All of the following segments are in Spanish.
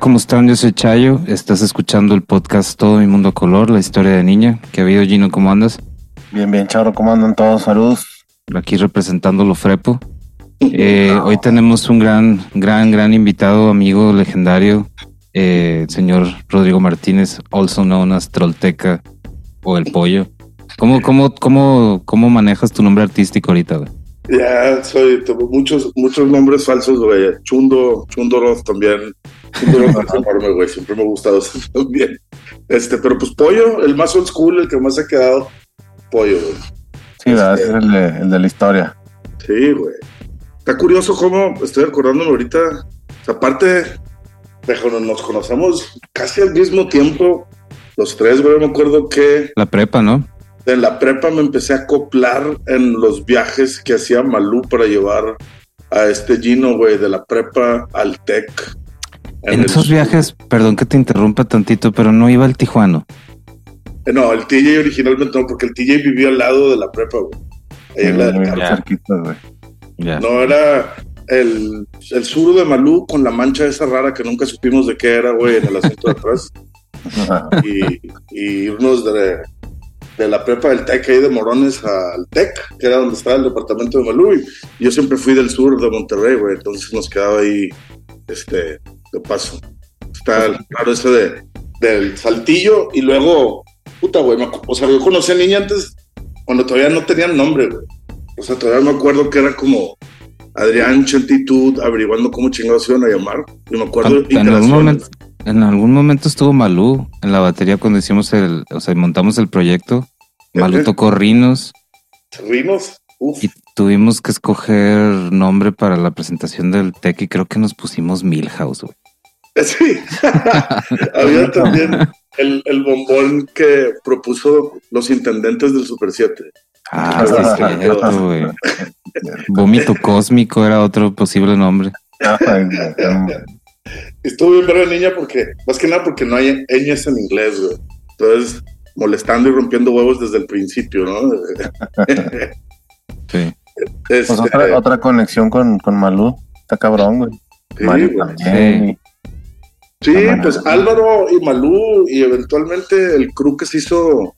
¿Cómo están? Yo soy Chayo. Estás escuchando el podcast Todo mi mundo a color, la historia de niña. ¿Qué ha habido, Gino? ¿Cómo andas? Bien, bien, Charo. ¿Cómo andan todos? Saludos. Aquí representando lo Frepo. Eh, hoy tenemos un gran, gran, gran invitado, amigo legendario, eh, el señor Rodrigo Martínez, also known as Trollteca o El Pollo. ¿Cómo, cómo, cómo, cómo manejas tu nombre artístico ahorita, güey? Ya, soy tengo muchos, muchos nombres falsos, güey. Chundo, Chundo Roth también. Es enorme, güey. Siempre me ha gustado eso también. Este, pero pues Pollo, el más old school, el que más ha quedado, Pollo, güey. Sí, ¿verdad? Ese es el de, el de la historia. Sí, güey. Está curioso cómo estoy acordándome ahorita. O sea, aparte, déjalo, nos conocemos casi al mismo tiempo. Los tres, güey. Me acuerdo que La prepa, ¿no? en la prepa me empecé a acoplar en los viajes que hacía Malú para llevar a este Gino, güey, de la prepa al TEC. En, el- esos viajes, perdón que te interrumpa tantito, pero no iba al Tijuano. Eh, No, el TJ originalmente no, porque el TJ vivía al lado de la prepa, güey. Ahí en la del cerquita, güey. Ya. No, era el, el sur de Malú con la mancha esa rara que nunca supimos de qué era, güey, en el asiento de atrás. y, y irnos de, de la prepa del TEC ahí de Morones al TEC, que era donde estaba el departamento de Malú. Y yo siempre fui del sur de Monterrey, güey, entonces nos quedaba ahí este, de paso. Está claro ese de, del saltillo y luego, puta, güey, o sea, yo conocí a niña antes cuando todavía no tenían nombre, güey. O sea, todavía me acuerdo que era como Adrián Chentitud averiguando cómo chingados iban a llamar. Y me acuerdo en algún momento, en algún momento estuvo Malú en la batería cuando hicimos el, o sea, montamos el proyecto. Malú tocó Rinos Rinos, uf. y tuvimos que escoger nombre para la presentación del Tech y creo que nos pusimos Milhouse, güey. Sí. Había también el, el bombón que propuso los intendentes del Super 7. Ah, sí, es cierto, güey. Vómito cósmico era otro posible nombre. Güey. Estuvo bien ver a niña porque, más que nada porque no hay ñes en inglés, güey. Entonces, molestando y rompiendo huevos desde el principio, ¿no? Sí. Este, Pues otra, otra conexión con, con Malú. Está cabrón, güey. sí, Mario güey. también. Sí, Cámara. pues Álvaro y Malú y eventualmente el crew que se hizo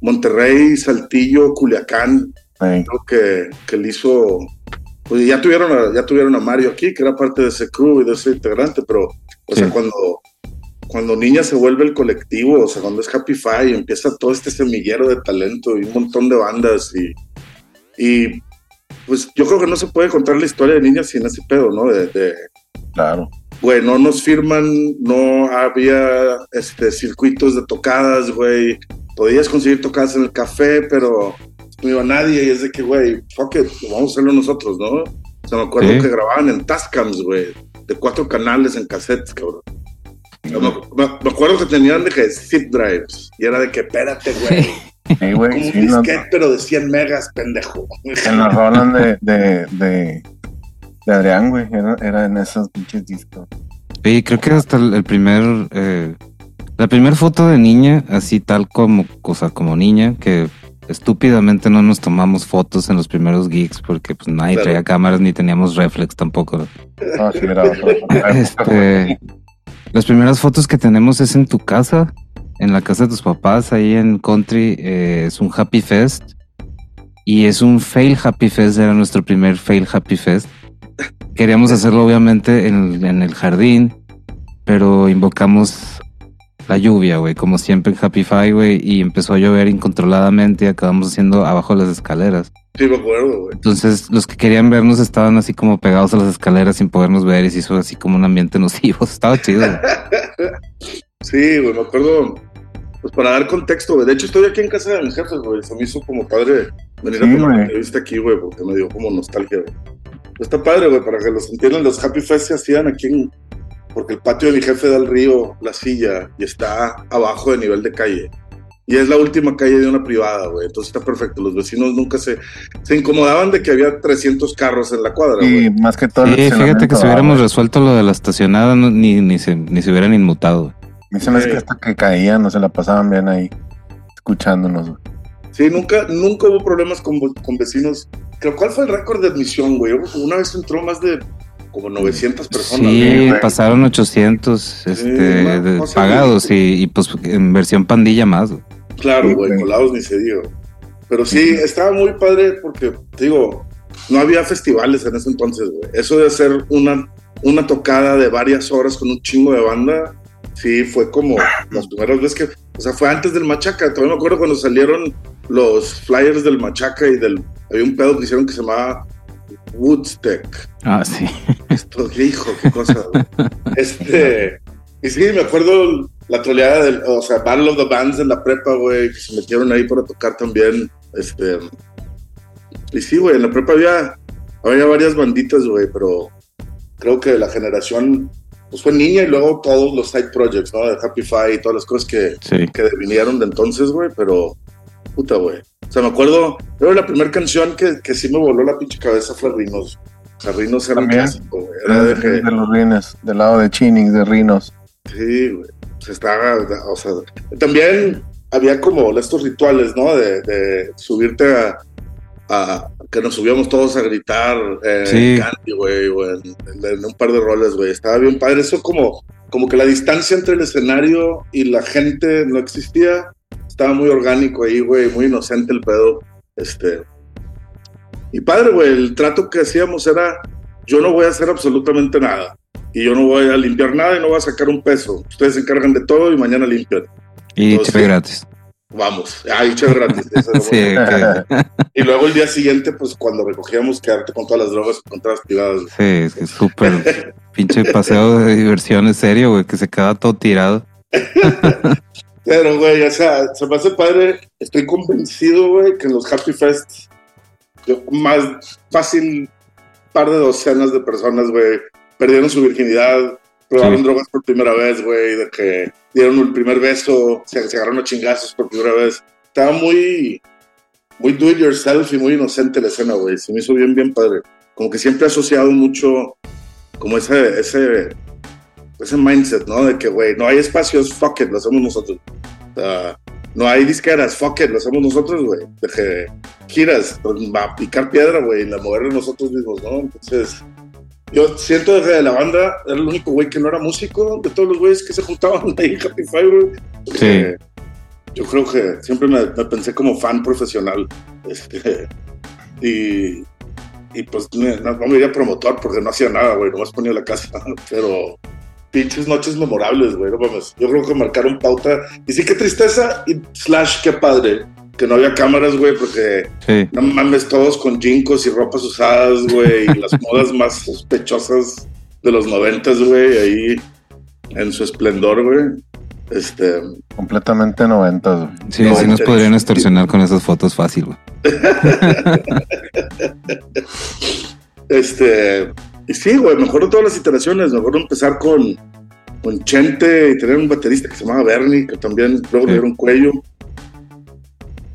Monterrey, Saltillo, Culiacán, creo que, que le hizo, pues ya tuvieron, a, ya tuvieron a Mario aquí, que era parte de ese crew y de ese integrante, pero, o sea, Sí. cuando, cuando Niña se vuelve el colectivo, o sea, cuando es Happy Five, empieza todo este semillero de talento y un montón de bandas y, y pues yo creo que no se puede contar la historia de Niña sin ese pedo, ¿no? De, de, claro. Güey, no nos firman, no había este, circuitos de tocadas, güey. Podías conseguir tocadas en el café, pero no iba nadie. Y es de que, güey, fuck it, vamos a hacerlo nosotros, ¿no? O sea, me acuerdo Sí. que grababan en Tascams, güey, de cuatro canales en cassettes, cabrón. Me, me- me acuerdo que tenían de que zip drives. Y era de que, espérate, güey. Sí, güey. Como un no, disquete, pero de 100 megas, pendejo. en la rolan de, de, de, de Adrián, güey. Era, era en esos pinches discos. Sí, creo que hasta el el primer, eh, la primera foto de niña, así tal como, cosa como niña, que estúpidamente no nos tomamos fotos en los primeros gigs porque pues nadie Claro. traía cámaras ni teníamos reflex tampoco. No, sí, era otro. Este, las primeras fotos que tenemos es en tu casa, en la casa de tus papás, ahí en Country, eh, es un Happy Fest. Y es un fail Happy Fest, era nuestro primer fail Happy Fest. Queríamos hacerlo obviamente en, en el jardín, pero invocamos la lluvia, güey, como siempre en Happy Five, güey, y empezó a llover incontroladamente y acabamos haciendo abajo de las escaleras. Sí, me acuerdo, güey. Entonces, los que querían vernos estaban así como pegados a las escaleras sin podernos ver y se hizo así como un ambiente nocivo. Estaba chido. Sí, güey, me acuerdo. Pues para dar contexto, güey. De hecho, estoy aquí en casa de mis jefes, güey. Se me hizo como padre venir Sí, a una entrevista aquí, güey, porque me dio como nostalgia, güey. Pues está padre, güey, para que los entiendan. Los Happy Fest se hacían aquí en. Porque el patio de mi jefe da al río, la silla, y está abajo de nivel de calle. Y es la última calle de una privada, güey. Entonces está perfecto. Los vecinos nunca se, se incomodaban de que había 300 carros en la cuadra, güey. Y más que todo. el Sí, fíjate que si hubiéramos resuelto lo de la estacionada, no- ni, ni, se, ni se hubieran inmutado. se me hace que hasta que caían, no se la pasaban bien ahí, escuchándonos. güey. Sí, nunca, nunca hubo problemas con, con vecinos. Creo, ¿Cuál fue el récord de admisión, güey? Una vez entró más de como 900 personas. Sí, güey. pasaron 800 este, de- cosa pagados y, y, pues en versión pandilla más. güey. Claro, Sí, güey, colados ni se diga. Pero sí, estaba muy padre porque, te digo, no había festivales en ese entonces, güey. Eso de hacer una, una tocada de varias horas con un chingo de banda, sí, fue como las primeras veces que, o sea, fue antes del Machaca. Todavía me acuerdo cuando salieron los flyers del Machaca y del, había un pedo que hicieron que se llamaba Woodstock. Ah, sí. Esto, qué hijo, qué cosa. güey. este, y sí, me acuerdo la troleada del, o sea, Battle of the Bands en la prepa, güey, que se metieron ahí para tocar también. Este, y sí, güey, en la prepa había, había varias banditas, güey, pero creo que la generación, pues fue niña y luego todos los side projects, ¿no? De Happy Five y todas las cosas que, Sí. que vinieron de entonces, güey, pero puta, güey. O sea, me acuerdo, creo que la primera canción que, que sí me voló la pinche cabeza fue Rinos. O sea, Rinos era un clásico, güey. Era de de, que, de los rines, del lado de Chinix, de Rinos. sí, güey. O sea, estaba, o sea, también había como estos rituales, ¿no? De, de subirte a, a- que nos subíamos todos a gritar eh, Sí. Candy, güey, en un par de roles, güey. Estaba bien padre. Eso como, como que la distancia entre el escenario y la gente no existía. Estaba muy orgánico ahí, güey, muy inocente el pedo. Este. Y padre, güey, el trato que hacíamos era, yo no voy a hacer absolutamente nada. Y yo no voy a limpiar nada y no voy a sacar un peso. Ustedes se encargan de todo y mañana limpian. Y chévere gratis. Vamos. Ay, chévere gratis. Sí, que- Y luego el día siguiente, pues cuando recogíamos, quedarte con todas las drogas que encontrabas tiradas. sí, es que es súper pinche paseo de diversión en serio, güey, que se queda todo tirado. Pero, güey, o sea, se me hace padre. Estoy convencido, güey, que en los Happy Fest, yo- más fácil, par de docenas de personas, güey, perdieron su virginidad, probaron Sí. drogas por primera vez, güey, de que dieron el primer beso, se, se agarraron a chingazos por primera vez. Estaba muy, muy do it yourself y muy inocente la escena, güey. Se me hizo bien, bien padre. Como que siempre he asociado mucho, como ese, ese, ese mindset, ¿no? De que, güey, no hay espacios, fuck it, lo hacemos nosotros. No hay disqueras, fuck it, lo hacemos nosotros, güey. De que giras, pues, va a picar piedra, güey, y la mover nosotros mismos, ¿no? Entonces, yo siento desde de la banda, era el único güey que no era músico, de todos los güeyes que se juntaban ahí en Happy Five, güey. Porque Yo creo que siempre me, me pensé como fan profesional. Este, y, y pues no, no me diría promotor porque no hacía nada, güey, nomás ponía la casa. Pero pinches noches memorables, güey, no mames. Yo creo que marcaron pauta. Y sí, qué tristeza y slash, qué padre. Que no había cámaras, güey, porque Sí. no mames, todos con jincos y ropas usadas, güey, y las modas más sospechosas de los noventas, güey, ahí en su esplendor, güey. Este, Completamente noventas, güey. Sí, No, sí nos podrían extorsionar con esas fotos fácil, güey. Este, sí, güey, me acuerdo todas las iteraciones, me acuerdo empezar con, con Chente y tener un baterista que se llamaba Bernie, que también luego le dieron cuello.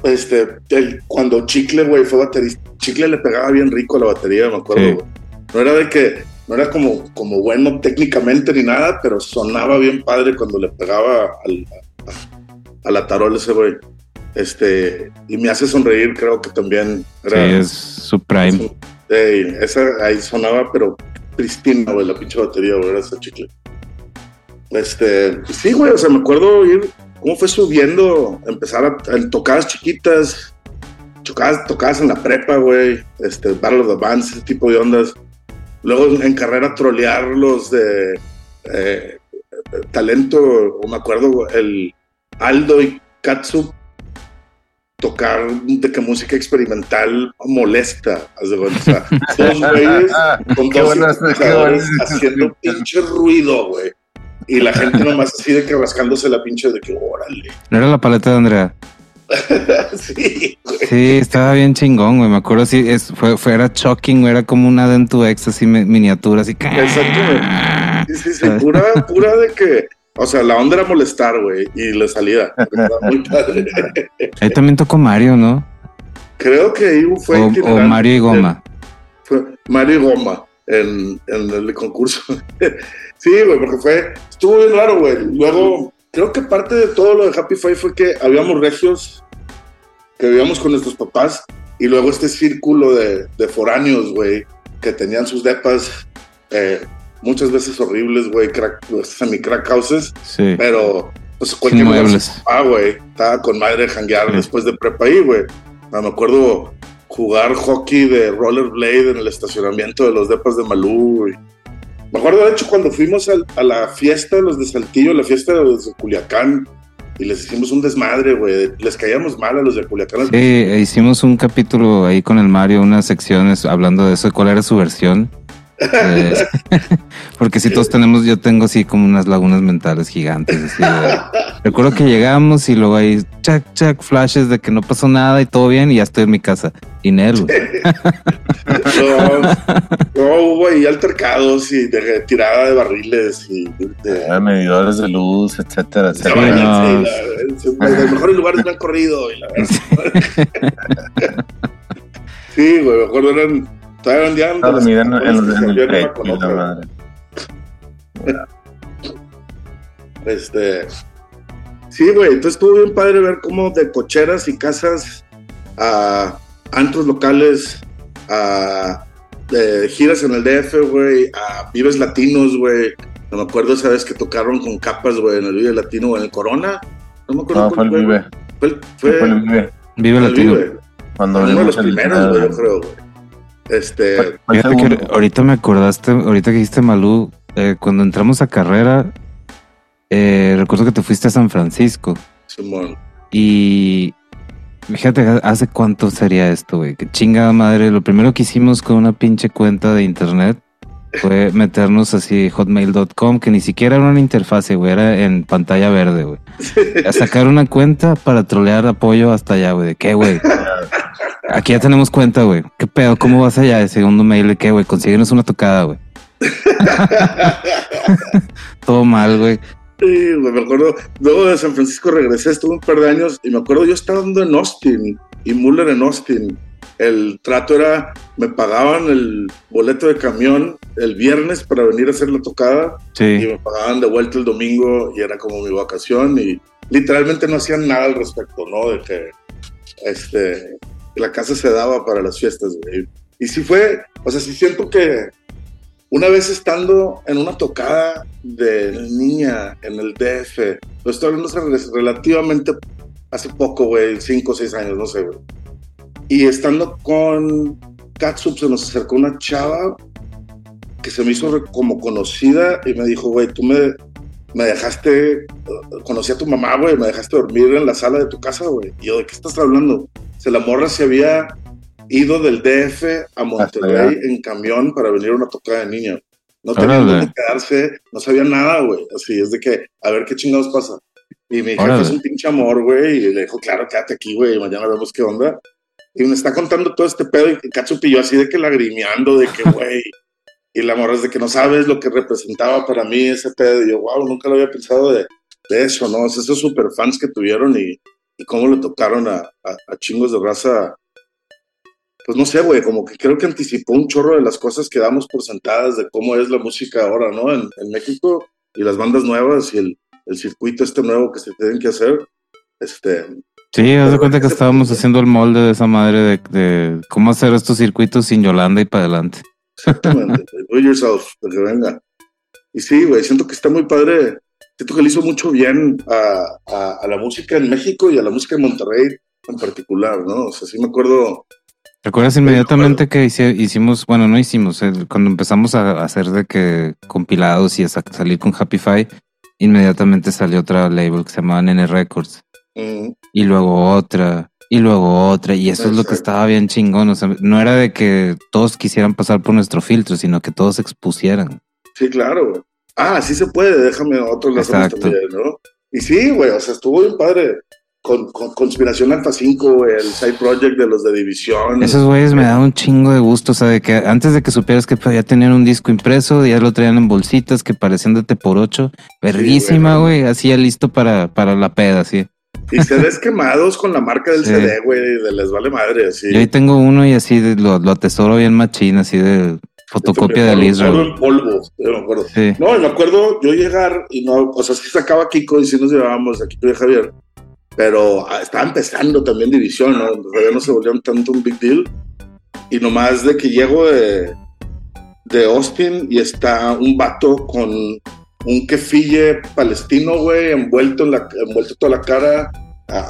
Este, el- cuando Chicle, güey, fue baterista, Chicle le pegaba bien rico a la batería, me acuerdo, güey. No era de que, no era como, como bueno técnicamente ni nada, pero sonaba bien padre cuando le pegaba al, a, a la tarola ese güey. Este, y me hace sonreír, creo que también Sí, era. es su prime. Ey, esa ahí sonaba, pero pristina, güey, la pinche batería, güey, era ese chicle. Este, sí, güey, o sea, me acuerdo ir, cómo fue subiendo, empezar a, en tocadas chiquitas, tocadas, tocadas en la prepa, güey, este, Battle of the Bands, ese tipo de ondas. Luego en carrera trolear los de eh, talento, o me acuerdo, el Aldo y Katsu tocar de que música experimental molesta, de o sea, dos güeyes con Qué dos haciendo pinche ruido, güey. Y la gente nomás así de que rascándose la pinche de que órale. No era la paleta de Andrea. sí, güey. Sí, estaba bien chingón, güey. Me acuerdo si es, fue, fue, era shocking, güey. Era como una Dent to X, así mi- miniatura, así que. Exacto, Sí, sí, sí, pura, pura de que, o sea, la onda era molestar, güey, y salía. Estaba muy padre. Ahí también tocó Mario, ¿no? Creo que ahí fue O. Mario y Goma. Fue Mario y Goma en, en el concurso. sí, güey, porque fue, estuvo bien raro, güey. Luego, creo que parte de todo lo de Happy Five fue que habíamos regios que vivíamos con nuestros papás y luego este círculo de, de foráneos, güey, que tenían sus depas eh, muchas veces horribles, güey, crack, semi-crack houses, Sí. pero pues cualquier lugar. Ah, güey, estaba con madre janguear Sí. después de prepa ahí, güey. Ah, me acuerdo jugar hockey de rollerblade en el estacionamiento de los depas de Malú, güey. Me acuerdo, de hecho, cuando fuimos al- a la fiesta de los de Saltillo, la fiesta de los de Culiacán, y les hicimos un desmadre, güey. Les caíamos mal a los de Culiacán. Sí, hicimos un capítulo ahí con el Mario, unas secciones hablando de eso, cuál era su versión. Eh, porque si todos tenemos, yo tengo así como unas lagunas mentales gigantes. así de- recuerdo que llegamos y luego hay chac, chac, flashes de que no pasó nada y todo bien y ya estoy en mi casa. Y Nel. No, no, hubo ahí altercados y de tirada de barriles y de, Ah, medidores de luz, etcétera, Sí, etcétera. no. la- mejores lugares me han corrido. y la verdad. Sí, güey, me acuerdo, eran. Todavía vendían. No, lo miden en, en, no la madre. Este. Sí, güey, entonces estuvo bien padre ver cómo de cocheras y casas a antros locales, a de giras en el DF, güey, a vives latinos, güey. No me acuerdo esa vez que tocaron con capas, güey, en el Vive Latino o en el Corona. No me acuerdo No, fue cuál el fue. Vive. Fue, el- Fue fue, el Vive. Latino. Vive. Cuando Uno de los primeros, güey, yo creo, güey. Este. Fíjate que ahorita me acordaste, ahorita que dijiste Malú, eh, cuando entramos a carrera, eh, recuerdo que te fuiste a San Francisco. Simón. Y fíjate, ¿hace cuánto sería esto, güey? Que chingada madre. Lo primero que hicimos con una pinche cuenta de internet fue meternos así hotmail.com, que ni siquiera era una interfase, güey, era en pantalla verde, güey. A sacar una cuenta para trolear apoyo hasta allá, güey. ¿De qué, güey? Aquí ya tenemos cuenta, güey. ¿Qué pedo? ¿Cómo vas allá? De segundo mail, ¿de qué, güey? Consíguenos una tocada, güey. Todo mal, güey. Sí, güey, me acuerdo. Luego de San Francisco regresé, estuve un par de años y me acuerdo yo estando en Austin y Muller en Austin. El trato era, me pagaban el boleto de camión el viernes para venir a hacer la tocada y Sí. me pagaban de vuelta el domingo y era como mi vacación y literalmente no hacían nada al respecto, ¿no? De que este, la casa se daba para las fiestas, güey. Y sí fue, o sea, sí siento que una vez estando en una tocada de niña en el DF, lo estoy hablando relativamente hace poco, güey, cinco o seis años, no sé, güey. Y estando con Catsup se nos acercó una chava que se me hizo como conocida y me dijo, güey, tú me, me dejaste, uh, conocí a tu mamá, güey, me dejaste dormir en la sala de tu casa, güey. Y yo, ¿de qué estás hablando? Se la morra se había ido del DF a Monterrey en camión para venir a una tocada de niña. No tenía dónde quedarse, no sabía nada, güey. Así es de que, a ver qué chingados pasa. Y mi jefe es un pinche amor, güey, y le dijo, claro, quédate aquí, güey, mañana vemos qué onda. Y me está contando todo este pedo y Katsup y yo así de que lagrimeando, de que, güey, y la morra es de que no sabes lo que representaba para mí ese pedo. Y yo, wow, nunca lo había pensado de, de eso, ¿no? O sea, esos super fans que tuvieron y, y cómo le tocaron a, a- a chingos de raza. Pues no sé, güey, como que creo que anticipó un chorro de las cosas que damos por sentadas de cómo es la música ahora, ¿no? En, en México y las bandas nuevas y el, el circuito este nuevo que se tienen que hacer. Este, Sí, haz de cuenta que estábamos haciendo el molde de esa madre de, de cómo hacer estos circuitos sin Yolanda y para adelante. Exactamente. Do yourself, de que venga. Y sí, güey, siento que está muy padre. Siento que le hizo mucho bien a, a- a la música en México y a la música en Monterrey en particular, ¿no? O sea, sí me acuerdo. ¿Recuerdas inmediatamente que hice- hicimos, bueno, no hicimos, el- cuando empezamos a hacer de que compilados y a sa- salir con Happify, inmediatamente salió otra label que se llamaba Nene Records. Mm, y luego otra, y luego otra, y eso es lo que estaba bien chingón. O sea, no era de que todos quisieran pasar por nuestro filtro, sino que todos se expusieran. sí, claro. Ah, sí se puede, déjame otro Exacto. también, ¿no? Y sí, güey, o sea, estuvo bien padre. Con, con Conspiración Alfa 5, güey, el side project de los de División. Esos güeyes me daban un chingo de gusto, o sea, de que antes de que supieras que ya tenían un disco impreso, ya lo traían en bolsitas que parecían de T por 8 verguísima, güey. güey, así ya listo para, para la peda, así. Y CDs quemados con la marca del Sí. CD, güey, de les vale madre, así. Yo ahí tengo uno y así de- lo, lo atesoro bien machín, así de fotocopia Todo Israel. en polvo, yo me acuerdo. Sí. No, me acuerdo yo llegar y no, o sea, sí sacaba Kiko y sí nos llevábamos a Kiko y a Javier, pero ah, estaba empezando también División, ¿no? Todavía no se volvieron tanto un big deal. Y nomás de que llego de, de Austin y está un vato con un kefille palestino, güey, envuelto, en la, envuelto toda la cara,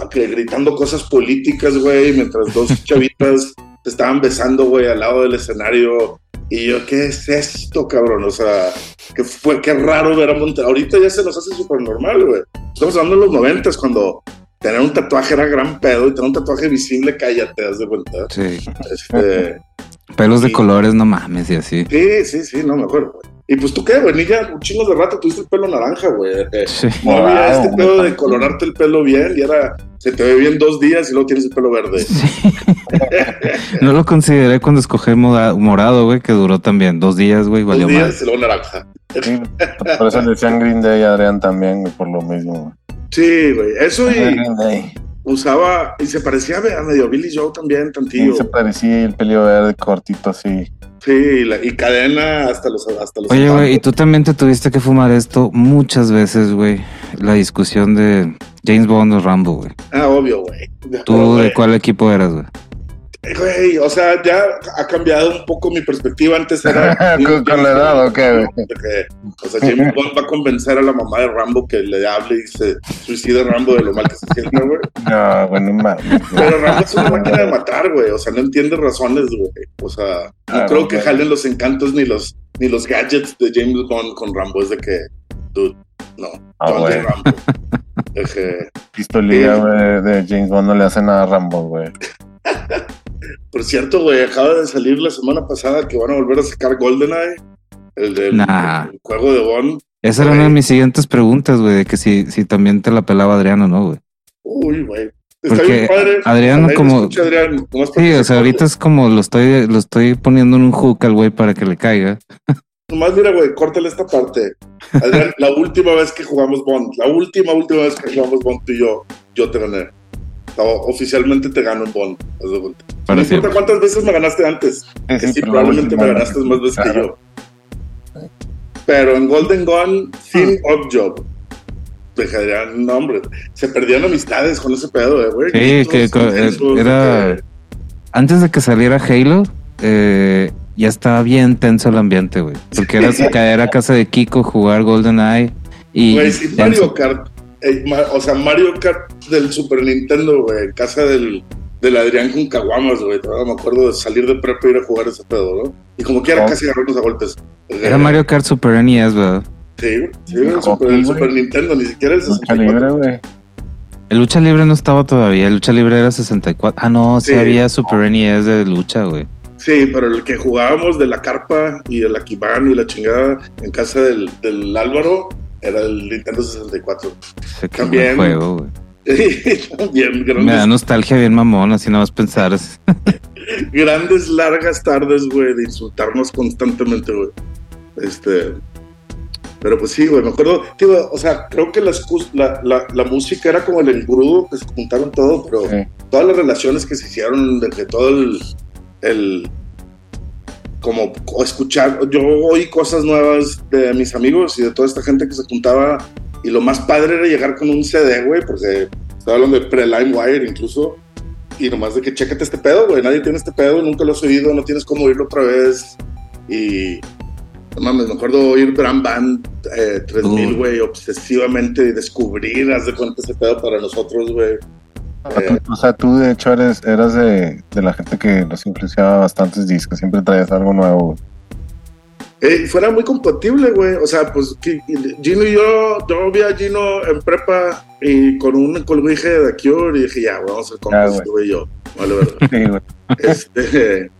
que gritando cosas políticas, güey, mientras dos chavitas se estaban besando, güey, al lado del escenario. Y yo, ¿qué es esto, cabrón? O sea, que fue, qué raro ver a Monterrey. Ahorita ya se nos hace súper normal, güey. Estamos hablando de los noventas, cuando tener un tatuaje era gran pedo y tener un tatuaje visible, cállate, haz de cuenta. Sí. Este, Pelos de colores, no mames, y así. sí, sí, sí, no me acuerdo, güey. Y pues tú qué, güey, ni ya un chingo de rato tuviste el pelo naranja, güey. que Sí. No había este güey, pedo de colorarte el pelo bien y ahora se te ve bien dos días y luego tienes el pelo verde. No lo consideré cuando escogí moda- morado, güey, que duró también dos días, güey, Dos valió mal. días y luego naranja. Sí, por eso le decían Green Day a Adrián también, güey, por lo mismo. Sí, güey. Eso güey. y Green Day. Usaba, y se parecía a medio Billy Joe también, Sí, tantillo. se parecía y el pelo verde cortito así. Sí, y, la- y cadena hasta los hasta los Oye, güey, y tú también te tuviste que fumar esto muchas veces, güey. La discusión de James Bond o Rambo, güey. Ah, obvio, güey. ¿Tú de cuál equipo eras, güey? Güey, o sea, ya ha cambiado un poco mi perspectiva. Antes era. Con- con la edad, ¿o qué, güey? De que, o sea, James Bond va a convencer a la mamá de Rambo que le hable y se suicide Rambo de lo mal que se siente, güey. No, bueno, mames. Pero Rambo es una máquina de matar, güey. O sea, no entiende razones, güey. O sea, no Ah, creo que ok. jalen los encantos ni los, ni los gadgets de James Bond con Rambo. Es de que, dude, no. Ah, John. J. Rambo. Pistolilla, güey, de James Bond no le hace nada a Rambo, güey. por cierto, güey, acaba de salir la semana pasada que van a volver a sacar GoldenEye. El del Nah. el juego de Bond. Esa era una de mis siguientes preguntas, güey, de que si, si también te la pelaba Adriano, ¿no, güey? Uy, güey. Está Porque bien padre. Lo como- Sí, o se sea, ahorita es como lo estoy, lo estoy poniendo en un hook al güey para que le caiga. Nomás mira, güey, córtale esta parte. Adrián, la última vez que jugamos Bond, la última, última vez que jugamos Bond tú y yo, yo te gané. Oficialmente te gano en Bond. Cuenta. No Para importa cuántas veces me ganaste antes. Sí, Que sí, probablemente me ganaste más veces que yo. Pero en Golden Gun, sin Job. Adrián, no, hombre. Se perdían amistades con ese pedo, eh, güey. Sí, que era- que- Antes de que saliera Halo, eh, ya estaba bien tenso el ambiente, güey. Porque era caer a casa de Kiko, jugar GoldenEye y... Güey, sí. Mario Kart. eh, o sea, Mario Kart del Super Nintendo, güey. Casa del, del Adrián con Caguamas, güey. Todavía me acuerdo de salir de prepa y ir a jugar ese pedo, ¿no? Y como quiera, Oh. casi agarrarnos a golpes. Era Mario Kart Super NES, ¿verdad? Sí, güey, sí, el, Hockey, Super, el güey. Super Nintendo, ni siquiera el Lucha 64. libre, güey. El lucha libre no estaba todavía, el lucha libre era 64. Ah, no, sí, Sí. había Super NES de lucha, güey. Sí, pero el que jugábamos de la carpa y el Akibán y la chingada en casa del, del Álvaro era el Nintendo 64. Ese que También. juego, güey. Bien, Me da grandes, nostalgia bien mamón, así nada más pensar. es- grandes, largas tardes, güey, de insultarnos constantemente, güey. Este. Pero pues sí, güey, me acuerdo, tío, o sea, creo que la, música era como el engrudo que se juntaron todo, pero Sí. todas las relaciones que se hicieron, de que todo el, el como escuchar, yo oí cosas nuevas de mis amigos y de toda esta gente que se juntaba y lo más padre era llegar con un CD, güey, porque estaba hablando de pre-LimeWire incluso y nomás de que chécate este pedo, güey, nadie tiene este pedo, nunca lo has oído, no tienes cómo oírlo otra vez y no mames, me acuerdo oír Bram Band eh, 3000, Uh. güey, obsesivamente y descubrir, haz de cuenta ese pedo para nosotros, güey. Eh, O sea, tú de hecho eres, eras de, de la gente que nos influenciaba bastantes discos, siempre traías algo nuevo. güey. Eh, fuera muy compatible, güey. O sea, pues Gino y yo, yo vi a Gino en prepa y con un colguije de The Cure y dije, ya, güey, vamos a compas, güey. yo. Vale, verdad. Sí, güey. este,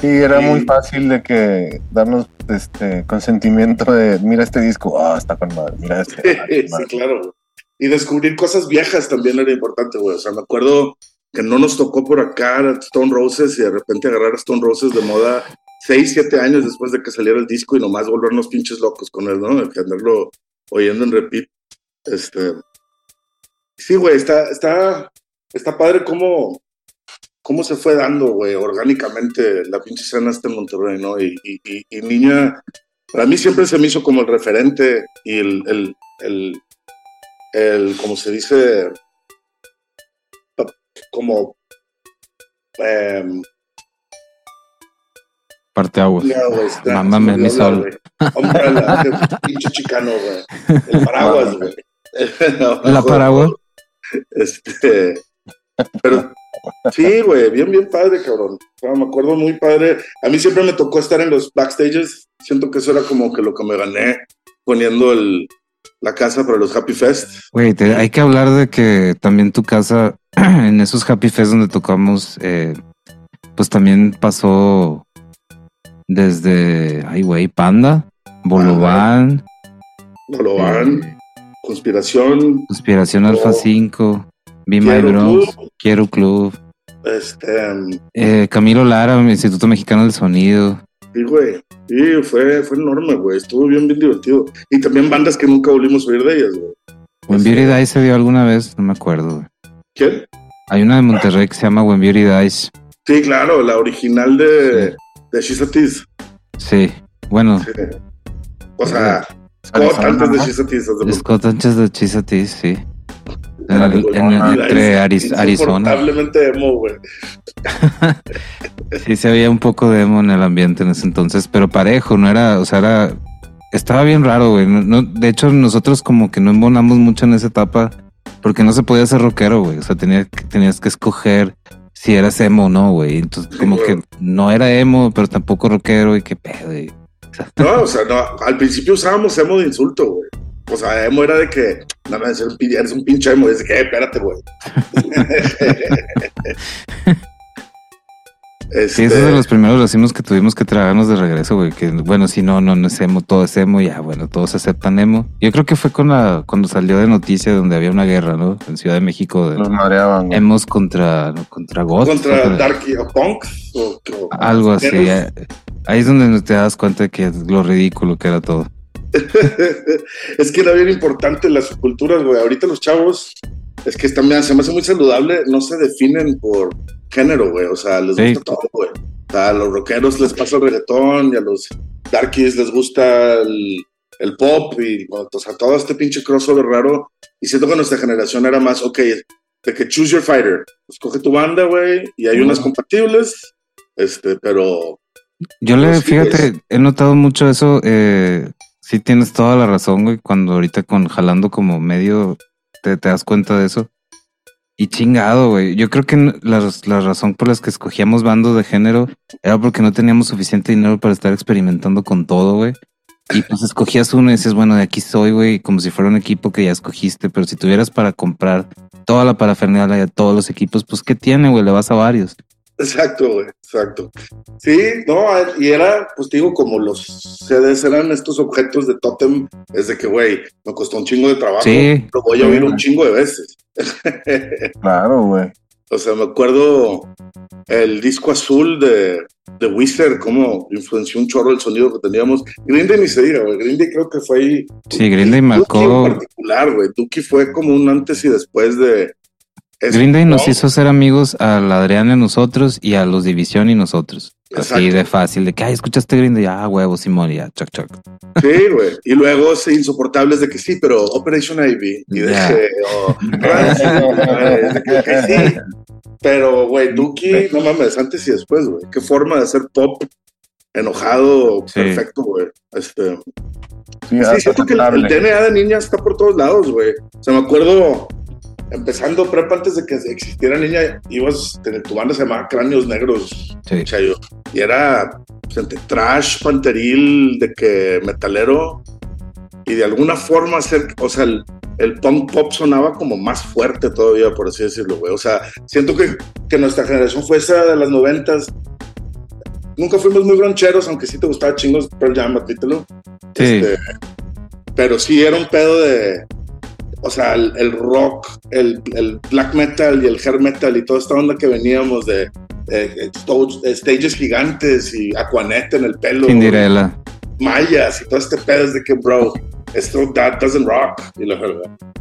Sí, era muy fácil de que darnos este consentimiento de mira este disco, ah, está con madre, mira este. ah, sí, madre". claro. güey. Y descubrir cosas viejas también era importante, güey. O sea, me acuerdo que no nos tocó por acá Stone Roses y de repente agarrar a Stone Roses de moda seis, siete años después de que saliera el disco y nomás volvernos pinches locos con él, ¿no? De que oyendo en repeat. Este. Sí, güey, está, está, está padre cómo, cómo se fue dando, güey, orgánicamente la pinche escena esta en Monterrey, ¿no? Y, y, y- niña, para mí siempre se me hizo como el referente y el, el, el, el como se dice, como, em, Parte aguas. Ya, güey, está- Mamá, se me- olvidó mi sol. pinche chicano, güey. El paraguas, güey. La paraguas. Este. Pero sí, güey, bien, bien padre, cabrón. Me acuerdo muy padre. A mí siempre me tocó estar en los backstages. Siento que eso era como que lo que me gané poniendo el, la casa para los Happy Fest. Güey, hay que hablar de que también tu casa, en esos Happy Fest donde tocamos, eh, pues también pasó desde, ay, güey, Panda, Bolobán, Bolobán, eh, Conspiración, Conspiración Alfa Oh. 5, Be My Bros. Quiero Club, este. um, eh, Camilo Lara, Instituto Mexicano del Sonido. Sí, güey. Sí, fue, fue enorme, güey. Estuvo bien, bien divertido. Y también bandas que nunca volvimos a oír de ellas, güey. When Beauty Dies se dio alguna vez, no me acuerdo. güey. ¿Quién? Hay una de Monterrey que se llama When Beauty Dies. Sí, claro, la original de, de She's Tease. Sí, bueno, Sí. O sea, Scott antes de. She's Tease. Scott antes de Chisatis, sí. En Era el- de en el- Bologna. entre Aris- Arizona. Emo, güey. Sí, se había un poco de emo en el ambiente en ese entonces, pero parejo, no era, o sea, era, estaba bien raro, güey. No, de hecho, nosotros como que no embonamos mucho en esa etapa porque no se podía ser rockero, güey. O sea, tenía, tenías que escoger si eras emo o no, güey. Entonces, como güey. que no era emo, pero tampoco rockero y qué pedo, güey. No, o sea, no, al principio usábamos emo de insulto, güey. O sea, emo era de que, no, no, eres un, pinche emo. Y de que, eh, espérate, güey. Sí, Este, esos de los primeros racimos que tuvimos que tragarnos de regreso, güey. Que bueno, si no, no, no es emo, todo es emo, ya, bueno, todos aceptan emo. Yo creo que fue con la, cuando salió de noticia donde había una guerra, ¿no? En Ciudad de México, de güey. emos contra, no, contra goth. contra contra- Darky o Punk. O, o- algo así. Ahí es donde te das cuenta de que es lo ridículo que era todo. es que era bien importante las subculturas, güey. Ahorita los chavos, es que también se me hace muy saludable, no se definen por género, güey. O sea, les Sí. gusta todo, güey. O sea, a los rockeros les pasa el reggaetón y a los darkies les gusta el, el pop y o sea, todo este pinche crossover raro. Y siento que nuestra generación era más, ok, de que choose your fighter. Escoge tu banda, güey, y hay unas compatibles, este, pero Yo le, Pues sí, fíjate, he notado mucho eso. Eh, sí tienes toda la razón, güey. Cuando ahorita con jalando como medio te, te das cuenta de eso. Y chingado, güey. Yo creo que la, la razón por las que escogíamos bandos de género era porque no teníamos suficiente dinero para estar experimentando con todo, güey. Y pues escogías uno y dices, bueno, de aquí soy, güey, como si fuera un equipo que ya escogiste. Pero si tuvieras para comprar toda la parafernalia de todos los equipos, pues ¿qué tiene, güey? Le vas a varios. Exacto, güey, exacto. Sí, no, y era, pues digo, como los CDs eran estos objetos de Totem, es de que, güey, me costó un chingo de trabajo, Sí. lo voy a oír un chingo de veces. Claro, güey. o sea, me acuerdo el disco azul de, de Wizard, cómo influenció un chorro el sonido que teníamos. Green Day ni se diga, güey, Green Day creo que fue ahí. Sí, Green Day marcó- en particular, güey, Dookie fue como un antes y después de... ese- Green Day nos ¿no? hizo ser amigos al Adrián y nosotros y a los División y nosotros. Así Exacto. de fácil, de que, ay, escuchaste Green Day, ah, huevo, Simón, y ya, choc, choc. Sí, güey. Y luego se insoportables de que sí, pero Operation Ivy. Y de Ya. que, o- de que, que sí. Pero, güey, Duki, no mames, antes y después, güey. Qué forma de hacer pop enojado, Sí. perfecto, güey. Este, Sí, sí, siento que el, el. DNA de niña está por todos lados, güey. O sea, me acuerdo, empezando prepa antes de que existiera niña, ibas, tu banda se llamaba Cráneos Negros, Sí. Chayo. Y era pues, entre trash, panteril, de que metalero. Y de alguna forma hacer, o sea, el, el punk pop sonaba como más fuerte todavía, por así decirlo, güey. O sea, siento que, que nuestra generación fue esa de las noventas. Nunca fuimos muy rancheros, aunque sí te gustaba chingos Pearl Jam, admítelo. Sí. Este, pero sí era un pedo de. O sea, el, el rock, el, el black metal y el hair metal y toda esta onda que veníamos de, stages gigantes y Aquanet en el pelo, Cinderella. mayas y todo este pedo es de que, bro, esto that doesn't rock. Y,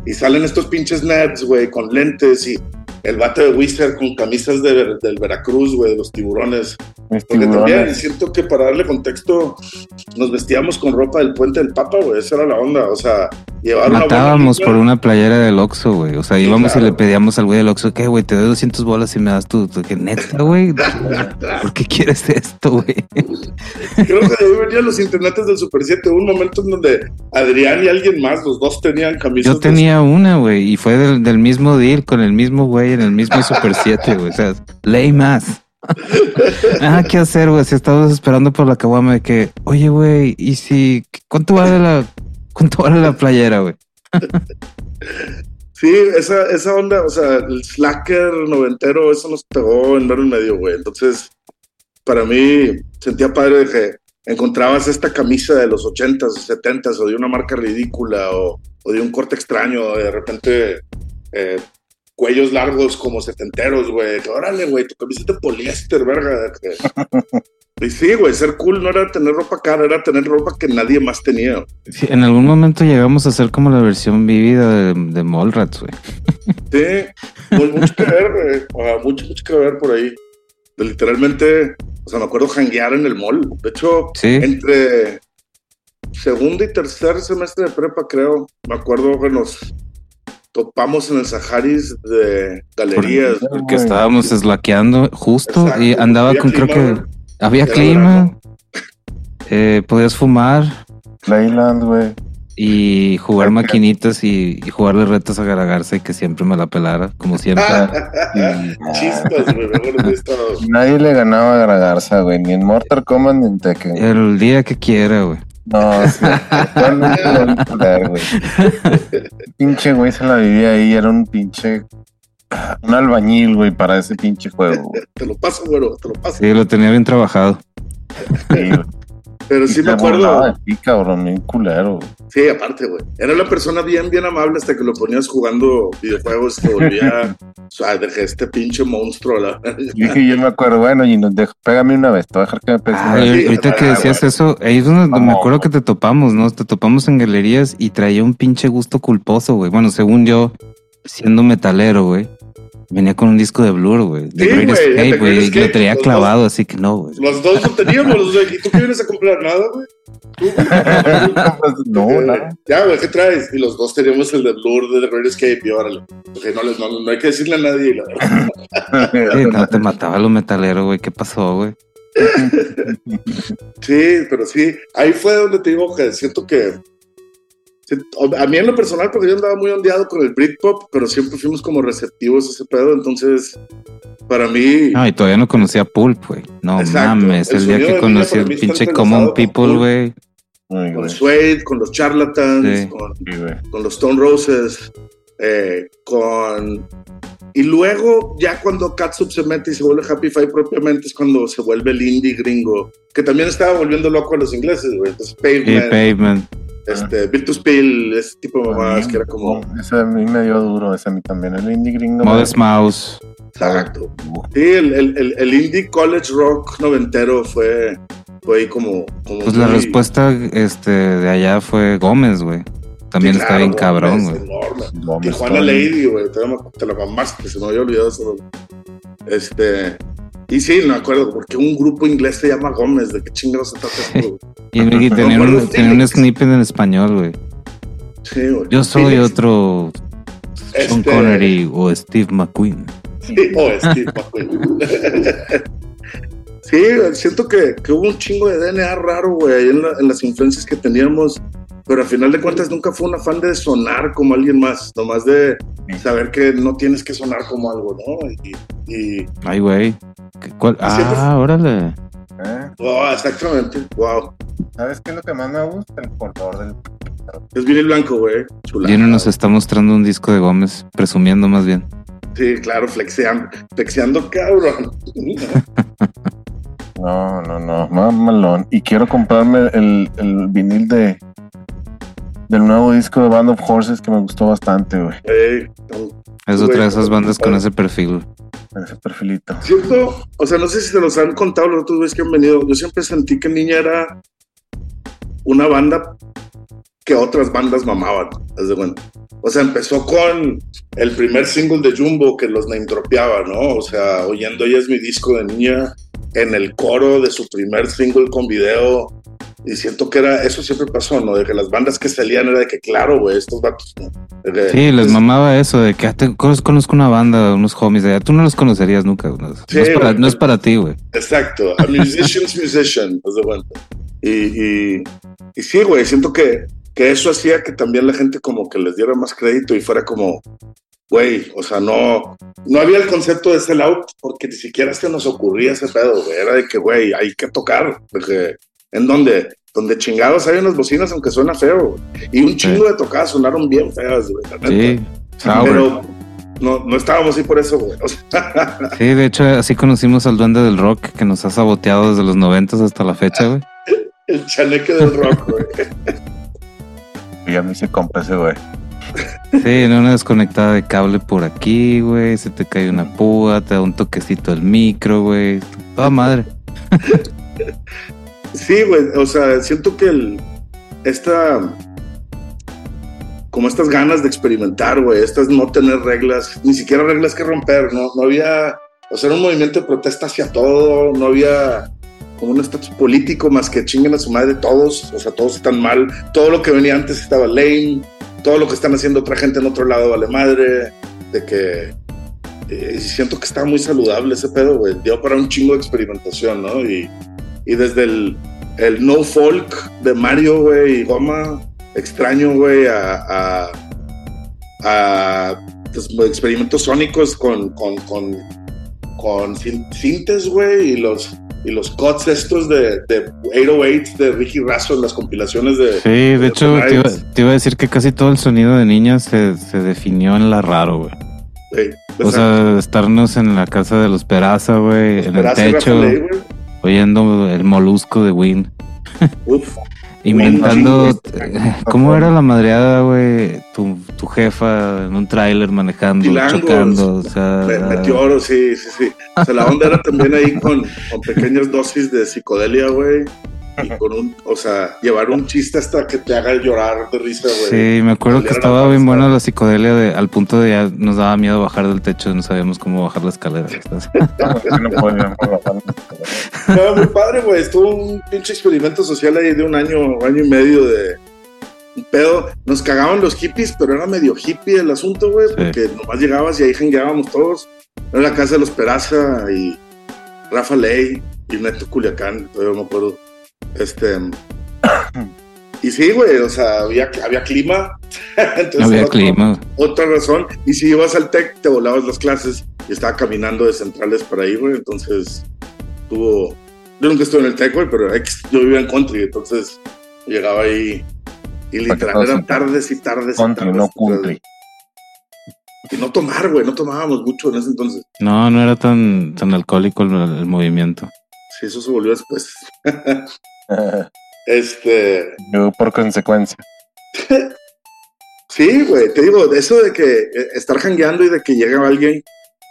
y salen estos pinches nerds, güey, con lentes y el vato de Wizard con camisas de, del Veracruz, güey, de los tiburones. Mis Porque también tiburones. siento que para darle contexto, nos vestíamos con ropa del puente del Papa, güey. Esa era la onda. O sea, llevar Matábamos por una playera del Oxxo, güey. O sea, Sí, íbamos claro. y le pedíamos al güey del Oxxo, ¿qué, güey? Te doy 200 bolas y me das tu- ¿Qué neta, güey? ¿Por qué quieres esto, güey? Creo que de ahí venían los intendentes del Super 7. Hubo un momento en donde Adrián y alguien más, los dos tenían camisas. Yo tenía una, güey, y fue del, del mismo deal con el mismo güey en el mismo Super 7, güey. O sea, ley más. Ah, ¿qué hacer, güey? Si estabas esperando por la caguama de que, oye, güey, ¿y si cuánto vale la cuánto vale la playera, güey? Sí, esa, esa onda, o sea, el slacker noventero, eso nos pegó en en medio, güey. Entonces, para mí, sentía padre de que encontrabas esta camisa de los 80s o 70s o de una marca ridícula o, o de un corte extraño, de repente eh, cuellos largos como setenteros, güey. Órale, güey, tu de poliéster, verga. Y sí, güey, ser cool no era tener ropa cara, era tener ropa que nadie más tenía. Sí, en algún momento llegamos a ser como la versión vívida de, de Mallrats, güey. Sí, mu- mucho que ver, güey. O sea, mucho, mucho que ver por ahí. De literalmente, o sea, me acuerdo janguear en el mall. De hecho, Sí. entre segundo y tercer semestre de prepa, creo, me acuerdo que nos topamos en el Saharis de galerías. Por- Porque estábamos slaqueando justo Exacto, y andaba había con, creo que había clima, eh, podías fumar Playland, güey. y jugar maquinitas y, y jugarle retos a Garagarza y que siempre me la pelara, como siempre. Chispas, güey. Nadie le ganaba a Gragarza, güey. Ni en Mortal Kombat ni en Tekken. El día que quiera, güey. No, sí. Actualmente lo güey. Pinche güey se la vivía ahí. Era un pinche. Un albañil, güey, para ese pinche juego. güey. Te lo paso, güero, te lo paso. Sí, lo tenía bien trabajado. Sí, güey. Pero sí me acuerdo. de ti, cabrón, bien culero. Sí, aparte, güey. Era una persona bien, bien amable hasta que lo ponías jugando videojuegos y te volvía. o sea, dejé este pinche monstruo. La... Y dije, yo me acuerdo, bueno, y nos dejo, pégame una vez, te voy a dejar que me pegues sí, ahorita que decías eso, ahí es donde me acuerdo que te topamos, ¿no? Te topamos en galerías y traía un pinche gusto culposo, güey. Bueno, según yo, siendo metalero, güey. Venía con un disco de Blur, güey. De Sí, güey, güey. Lo los clavado, así que no, güey. Los dos lo teníamos. los dos. ¿Y tú qué vienes a comprar? Nada, güey. No, nada. Ya, güey, ¿qué traes? Y los dos teníamos el de Blur de The Great Escape y órale. Porque no, les, no, no hay que decirle a nadie. La verdad. Sí, no, te mataba lo metalero, güey. ¿Qué pasó, güey? Sí, pero sí. Ahí fue donde te digo que siento que. Sí, A mí en lo personal, porque yo andaba muy ondeado con el Britpop, pero siempre fuimos como receptivos a ese pedo. Entonces, para mí. No, y todavía no conocía Pulp, güey. No Exacto. mames, El el día que conocí el pinche Common People, güey. Con. Suede, con los Charlatans, Sí. con, Sí, güey. con los Stone Roses, eh, con... Y luego, ya cuando Catsup se mete y se vuelve Happy Five propiamente, es cuando se vuelve el indie gringo, que también estaba volviendo loco a los ingleses, güey. Entonces, Y Pavement, Pavement. Este, Virtus Pill, ese tipo de mamadas que era como... Ese a mí me dio duro, ese a mí también. El indie gringo. Modest Mouse. Exacto. Sí, el, el, el, el indie college rock noventero fue, fue ahí como... como Pues la respuesta este, de allá fue Gómez, güey. También Sí, está claro, bien cabrón, güey. Tijuana. Lady, güey. Te, la mamaste, se me había olvidado eso. Este. Y sí, no me acuerdo, porque un grupo inglés se llama Gómez. ¿De qué chingados se trata esto? Y, y tenía, Me un, snippet en español, güey. Sí, güey. Yo soy otro Sean Este- Connery o Steve McQueen. Sí, oh, Steve McQueen. Sí, siento que, que hubo un chingo de DNA raro, güey, en, la- en las influencias que teníamos. Pero al final de cuentas nunca fue un afán de sonar como alguien más, nomás de saber que no tienes que sonar como algo, ¿no? Y, y Ay, güey. Ah, órale. ¿Eh? oh, exactamente, wow. ¿Sabes qué es lo que más me gusta? El color del. Es vinil blanco, güey. Chulada. Gino nos está mostrando un disco de Gómez, presumiendo más bien. Sí, claro, flexeando, flexeando cabrón. No, no, no, mamalón. Y quiero comprarme el, el vinil de del nuevo disco de Band of Horses que me gustó bastante, güey. Ey, Es otra de esas bandas con ese perfil. En ese perfilito. Cierto, o sea, no sé si se los han contado los otros güeyes que han venido. Yo siempre sentí que Niña era una banda que otras bandas mamaban. haz de cuenta. O sea, empezó con el primer single de Jumbo que los name dropeaba, ¿no? O sea, oyendo ella es mi disco de niña. en el coro de su primer single con video. Y siento que era, eso siempre pasó, ¿no? De que las bandas que salían era de que, claro, güey, estos vatos, ¿no? Que- Sí, les es- mamaba eso de que ah, te- conozco una banda, unos homies de allá. Tú no los conocerías nunca. No, Sí, es, para, no es para ti, güey. Exacto, a musician's musician, haz de cuenta. Y, y, y sí, güey, siento que, que eso hacía que también la gente como que les diera más crédito y fuera como, güey, o sea, no, no había el concepto de sell out porque ni siquiera se nos ocurría ese pedo, güey. Era de que, güey, hay que tocar. De que, ¿En dónde? Donde chingados hay unas bocinas aunque suena feo. Y un chingo de tocadas sonaron bien feas, güey. Sí. Pero no, no estábamos ahí por eso, güey. O sea, Sí, de hecho, así conocimos al duende del rock que nos ha saboteado desde los noventas hasta la fecha, güey. el chaneque del rock, güey. Y a mí se compa ese güey. Sí, en una desconectada de cable por aquí, güey. Se te cae una púa, te da un toquecito el micro, güey. Toda madre. Sí, güey, o sea, siento que el, esta, como estas ganas de experimentar, güey, estas no tener reglas, ni siquiera reglas que romper, no, no había, o sea, era un movimiento de protesta hacia todo, no había como un estatus político más que chinguen a su madre todos, o sea, todos están mal, todo lo que venía antes estaba lame, todo lo que están haciendo otra gente en otro lado vale madre, de que eh, siento que está muy saludable ese pedo, güey, dio para un chingo de experimentación, ¿no? Y, y desde el, el no folk de Mario, güey, y Goma, extraño, güey, a, a, a, pues, experimentos sónicos con, con, con, con sintes, güey, y los, y los cuts estos de, de 808 de Ricky Razo en las compilaciones de... Sí, de hecho, te iba, Nights. te iba a decir que casi todo el sonido de niña se, se definió en la raro, güey. O sea, estarnos en la casa de los Peraza, güey, en el Peraza techo, Rafa Ley, güey. Oyendo el molusco de Win. Uf, Inventando. ¿Cómo era la madreada, güey? Tu, tu jefa en un tráiler manejando, Chilangos. chocando. O sea, sí, sí, sí. O sea, la onda era también ahí con, con pequeñas dosis de psicodelia, güey. Y con un, o sea, llevar un chiste hasta que te haga llorar de risa, güey. Sí, me acuerdo que estaba bien buena la psicodelia de, al punto de ya nos daba miedo bajar del techo, no sabíamos cómo bajar la escalera. No podíamos bajar. Estaba muy padre, güey. Estuvo un pinche experimento social ahí de un año, año y medio de un pedo. Nos cagaban los hippies, pero era medio hippie el asunto, güey, porque nomás llegabas y ahí jangueábamos todos. Era la casa de los Peraza y Rafa Ley y Neto Culiacán, todavía me acuerdo. Este. Y sí, güey, o sea, había, había clima. Entonces, había otro- clima. Otra razón. Y si ibas al TEC, te volabas las clases y estaba caminando de centrales para ahí, güey. Entonces, tuvo. Yo nunca estuve en el TEC, güey, pero yo vivía en country, entonces llegaba ahí y literal eran tardes y tardes. y tardes no tardes. Y no tomar, güey, no tomábamos mucho en ese entonces. No, no era tan, tan alcohólico el, el movimiento. Sí, eso se volvió después. Este. Yo por consecuencia. Sí, güey, te digo, de eso de que eh, estar jangueando y de que llegaba alguien,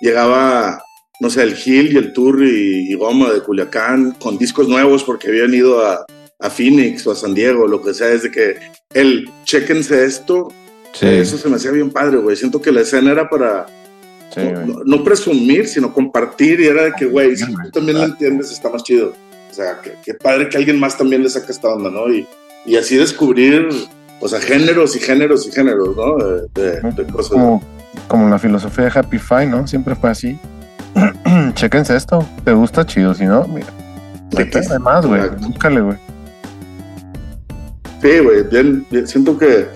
llegaba, no sé, el Gil y el Turri y, Goma de Culiacán con discos nuevos porque habían ido a, a Phoenix o a San Diego, lo que sea, es de que el chéquense esto, Sí. eso se me hacía bien padre, güey. Siento que la escena era para Sí, no, no- presumir, sino compartir y era de que, güey, si tú también lo entiendes, está más chido. Sea, que, que padre que alguien más también le saca esta onda, ¿no? Y, y así descubrir, o sea, géneros y géneros y géneros, ¿no? De, de- de cosas. Como, como la filosofía de Happy Five, ¿no? Siempre fue así. Chéquense esto. ¿Te gusta? Chido. Si no, mira. Queda más, güey. Búscale, güey. Sí, güey, bien, bien, siento que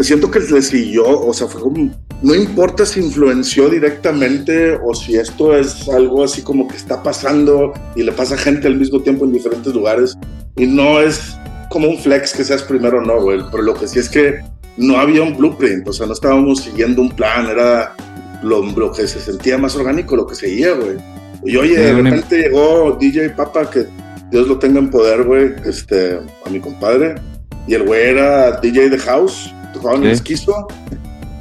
siento que le siguió, o sea, fue como, no importa si influenció directamente o si esto es algo así como que está pasando y le pasa a gente al mismo tiempo en diferentes lugares y no es como un flex que seas primero o no, güey, pero lo que sí es que no había un blueprint, o sea, no estábamos siguiendo un plan, era lo, lo que se sentía más orgánico, lo que seguía, güey. Y oye, de repente llegó DJ Papa, que Dios lo tenga en poder, güey, este, a mi compadre, y el güey era DJ de house, tocaba en el esquizo,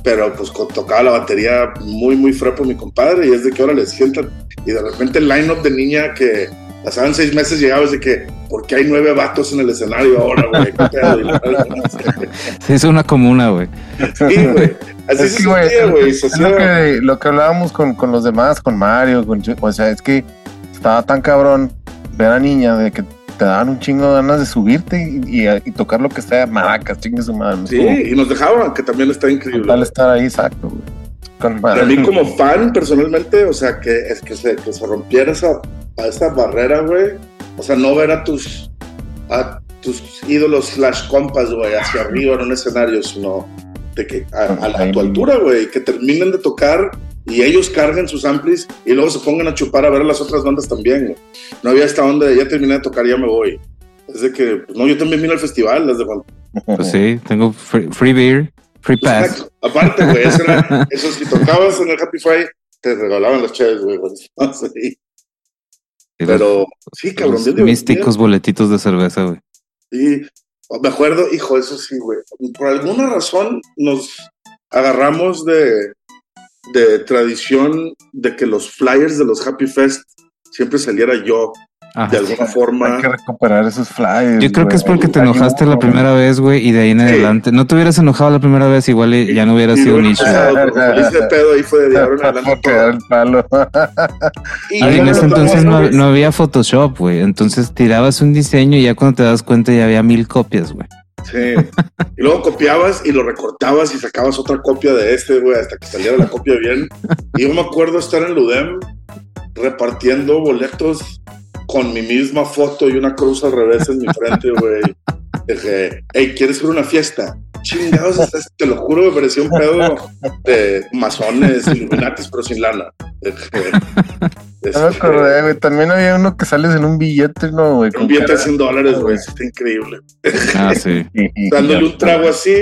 pero pues tocaba la batería muy, muy frepo mi compadre, y es de que ahora le sientan, y de repente el line-up de niña que pasaban seis meses llegaba, es de que, ¿por qué hay nueve vatos en el escenario ahora, güey? ¿Qué pedo? Y la- Se hizo una comuna, güey. Sí, güey. Así Es se que, güey, lo que, lo que hablábamos con, con los demás, con Mario, con, o sea, es que estaba tan cabrón ver a niña de que te daban un chingo de ganas de subirte y, y- y tocar lo que sea, maracas, chingue su madre. Sí, y nos dejaban, que también está increíble. Tal estar ahí, exacto, güey. Con Y madre. a mí como fan, personalmente, o sea, que es que se, que se rompiera esa, a esa barrera, güey. O sea, no ver a tus, a tus ídolos slash compas, güey, hacia arriba en un escenario, sino de que a, a- a tu altura, güey, que terminen de tocar y ellos carguen sus amplis y luego se pongan a chupar a ver a las otras bandas también, güey. No había esta onda de ya terminé de tocar, ya me voy. Es de que, pues, no, yo también vine al festival, las de Juan. Pues sí, tengo free, free beer, free pass. Exacto. Aparte, güey, eso, era- eso si tocabas en el Happy Friday, te regalaban las chaves, güey. güey. Sí. Pero sí, cabrón. los místicos boletitos de cerveza, güey. Sí, me acuerdo, hijo, eso sí, güey. Por alguna razón nos agarramos de, de tradición de que los flyers de los Happy Fest siempre saliera yo, Ajá. de alguna Hay forma. que recuperar esos flyers. Yo creo que es porque te Hay enojaste la primera vez, güey, y de ahí en Sí. adelante. No te hubieras enojado la primera vez, igual y ya no hubiera Y sido un issue. pedo ahí fue de ahora en adelante. Palo. Y en ese entonces no había Photoshop, güey. Entonces tirabas un diseño y ya cuando te das cuenta ya había mil copias, güey. Sí. Y luego copiabas y lo recortabas y sacabas otra copia de este, güey, hasta que saliera la copia bien. Y yo me acuerdo estar en Ludem repartiendo boletos con mi misma foto y una cruz al revés en mi frente, güey. Dije, hey, ¿quieres ir a una fiesta? Chingados, estás- te lo juro, me pareció un pedo de masones, illuminatis, pero sin lana. Dije, No me acordé, güey. También había uno que sales en un billete, ¿no, güey? Un billete de cara- 100 dólares, güey, está increíble. Ah, sí. dándole un trago así,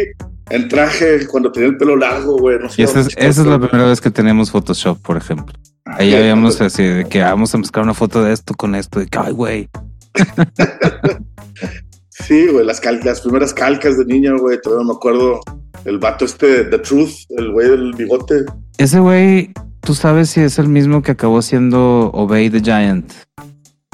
en traje, cuando tenía el pelo largo, güey. No sé, Y esa es, esa es la primera vez que tenemos Photoshop, por ejemplo. Ahí Sí, habíamos así de que vamos a buscar una foto de esto con esto. De que, ay, güey. Sí, güey, las, cal- las primeras calcas de niña, güey. Todavía me acuerdo el vato este, The Truth, el güey del bigote. Ese güey, tú sabes si es el mismo que acabó siendo Obey the Giant.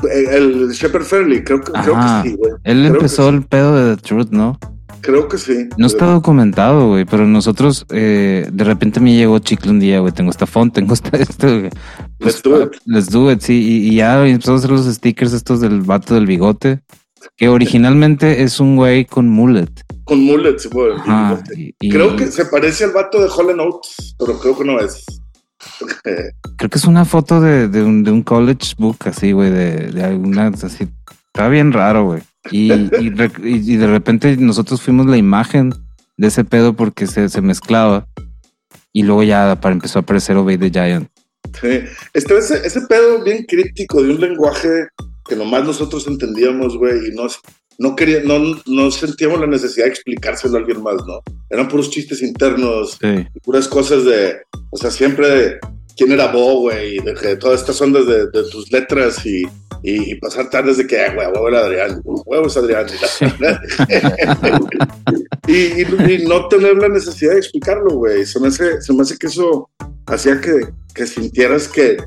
Eh, El Shepard Fairley, creo que, creo que sí, güey. Él Creo empezó sí. el pedo de The Truth, ¿no? Creo que sí. No está documentado, güey, pero nosotros, eh, de repente me llegó chicle un día, güey, tengo esta font, tengo esta, esto, güey. Pues, Let's do it. Let's do it, sí, y, y ya empezamos a hacer los stickers estos del vato del bigote, que originalmente es un güey con mullet. Con güey. el Ajá, bigote. y- y Creo que se parece al vato de Holland Oates, pero creo que no es. Creo que es una foto de, de un, de un college book, así, güey, de, de alguna, así, está bien raro, güey. Y- y de repente nosotros fuimos la imagen de ese pedo porque se, se mezclaba. Y luego ya para empezó a aparecer Obey the Giant. Sí. Este, ese, ese pedo bien crítico de un lenguaje que nomás nosotros entendíamos, güey, y no, no, quería, no, no sentíamos la necesidad de explicárselo a alguien más, ¿no? Eran puros chistes internos, Sí. puras cosas de, o sea, siempre de quién era Bo, güey, de que todas estas ondas de, de tus letras y, y, y pasar tardes de que, "Ah, güey, a huevo era Adrián, huevo es Adrián. y, y- y no tener la necesidad de explicarlo, güey. Se me hace, se me hace que eso hacía que, que sintieras que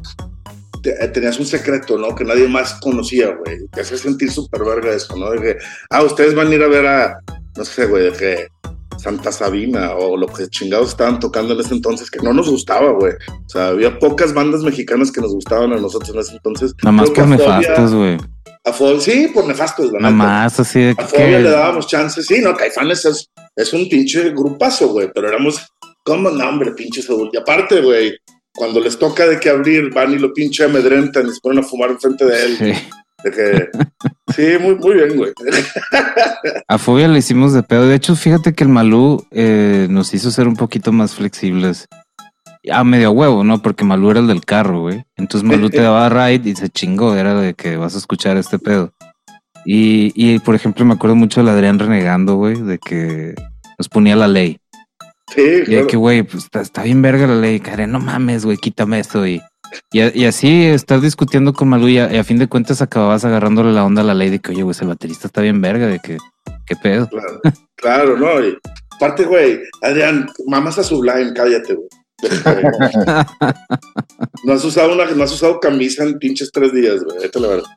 te- tenías un secreto, ¿no? Que nadie más conocía, güey. Te hacía sentir súper verga eso, ¿no? De que, ah, ustedes van a ir a ver a, no sé, güey, de que Santa Sabina o lo que chingados estaban tocando en ese entonces, que no nos gustaba, güey. O sea, había pocas bandas mexicanas que nos gustaban a nosotros en ese entonces. Nada más por a nefastos, güey. a Fobia- sí, por nefastos, la Nada más así de A que. Fobia le dábamos chances. Sí, no, Caifanes es, es un pinche grupazo, güey, pero éramos como, no, hombre, pinches adultos. Y aparte, güey, cuando les toca de que abrir, van y lo pinche amedrentan y se ponen a fumar enfrente de él. Sí. De que, sí, muy, muy bien, güey. A Fobia le hicimos de pedo. De hecho, fíjate que el Malú eh, nos hizo ser un poquito más flexibles. A medio huevo, ¿no? Porque Malú era el del carro, güey. Entonces Malú te daba ride y se chingó. Era de que vas a escuchar este pedo. Y, y por ejemplo, me acuerdo mucho del Adrián renegando, güey, de que nos ponía la ley. Sí, Y claro. que, güey, pues está, está bien verga la ley. Karen, no mames, güey, quítame esto. Y, y, así estar discutiendo con Malú y a, y a fin de cuentas acababas agarrándole la onda a la ley de que, oye, güey, el baterista está bien verga, de que, ¿qué pedo? Claro, claro, ¿no? Y aparte, güey, Adrián, mamas a Sublime, cállate, güey. No has usado una, no has usado camisa en pinches tres días, güey. Vete a la verdad.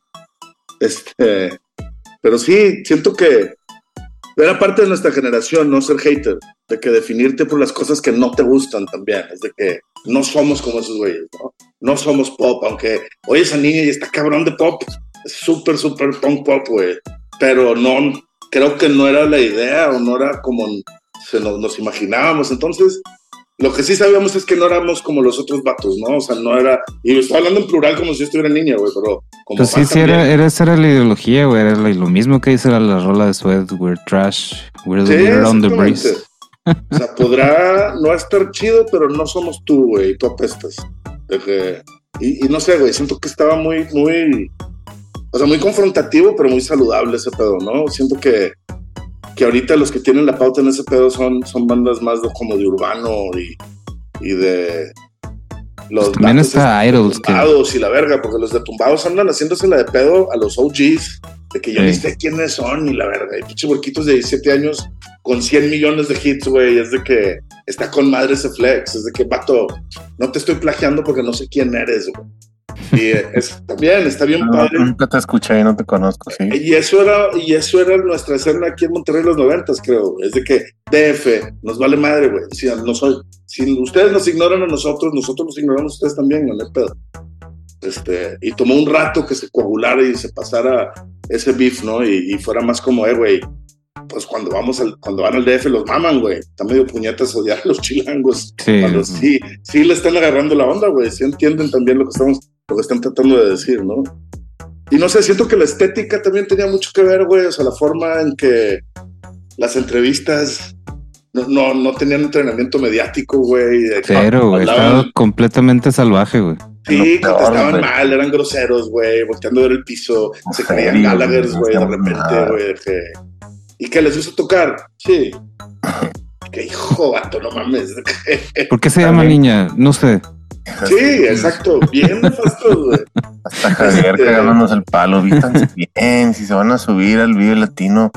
Este, pero sí, siento que era parte de nuestra generación, no ser hater, de que definirte por las cosas que no te gustan también, es de que no somos como esos güeyes, ¿no? no somos pop, aunque hoy esa niña y está cabrón de pop, es súper, súper punk pop, güey. Pero no, creo que no era la idea o no era como nos, nos imaginábamos. Entonces, lo que sí sabíamos es que no éramos como los otros vatos, ¿no? O sea, no era. Y estoy hablando en plural como si yo estuviera niña, güey, pero. Como Pues sí, sí, era, era, esa era la ideología, güey. Era lo, mismo que dice la, la rola de Sweat. We're trash. We're, Sí, we're on the breeze. O sea, podrá no estar chido, pero no somos tú, güey. Tú apestas. De que- y, y no sé, güey. Siento que estaba muy, muy. O sea, muy confrontativo, pero muy saludable ese pedo, ¿no? Siento que, que ahorita los que tienen la pauta en ese pedo son, son bandas más de, como de urbano y, y de. Los Pues también está Idols, que- tumbados y la verga, porque los de tumbados andan haciéndose la de pedo a los OGs, de que yo Sí. sé quiénes son y la verga. Y pinche huerquitos de 17 años con 100 millones de hits, güey. Es de que está con madre ese flex. Es de que, vato, no te estoy plagiando porque no sé quién eres, güey. Y eh, es, también está bien No, padre. nunca te escuché y no te conozco, sí. Y eso era, y eso era nuestra escena aquí en Monterrey en los noventas, creo. Es de que DF nos vale madre, güey. Si, no soy, si ustedes nos ignoran a nosotros, nosotros los ignoramos a ustedes también, no hay pedo. Este, y tomó un rato que se coagulara y se pasara ese beef, ¿no? Y, y fuera más como, eh, güey, pues cuando vamos al, cuando van al DF los maman, güey. Está medio puñetas odiar a los chilangos. Sí. Cuando sí, sí le están agarrando la onda, güey. Sí entienden también lo que estamos, lo que están tratando de decir, ¿no? Y no sé, siento que la estética también tenía mucho que ver, güey. O sea, la forma en que las entrevistas no, no, no tenían entrenamiento mediático, güey. Cero, güey. Estaba completamente salvaje, güey. Sí, peor, contestaban mal, eran groseros, güey, volteando a ver el piso, se creían Gallagher, güey, de repente, güey, de que... ¿Y que les gusta tocar? Sí. Qué hijo, vato, no mames. ¿Por qué se llama niña? No sé. Sí, exacto, bien nefastos, güey. Hasta Javier Este- cagándonos el palo. Vístanse bien. Si se van a subir al video latino,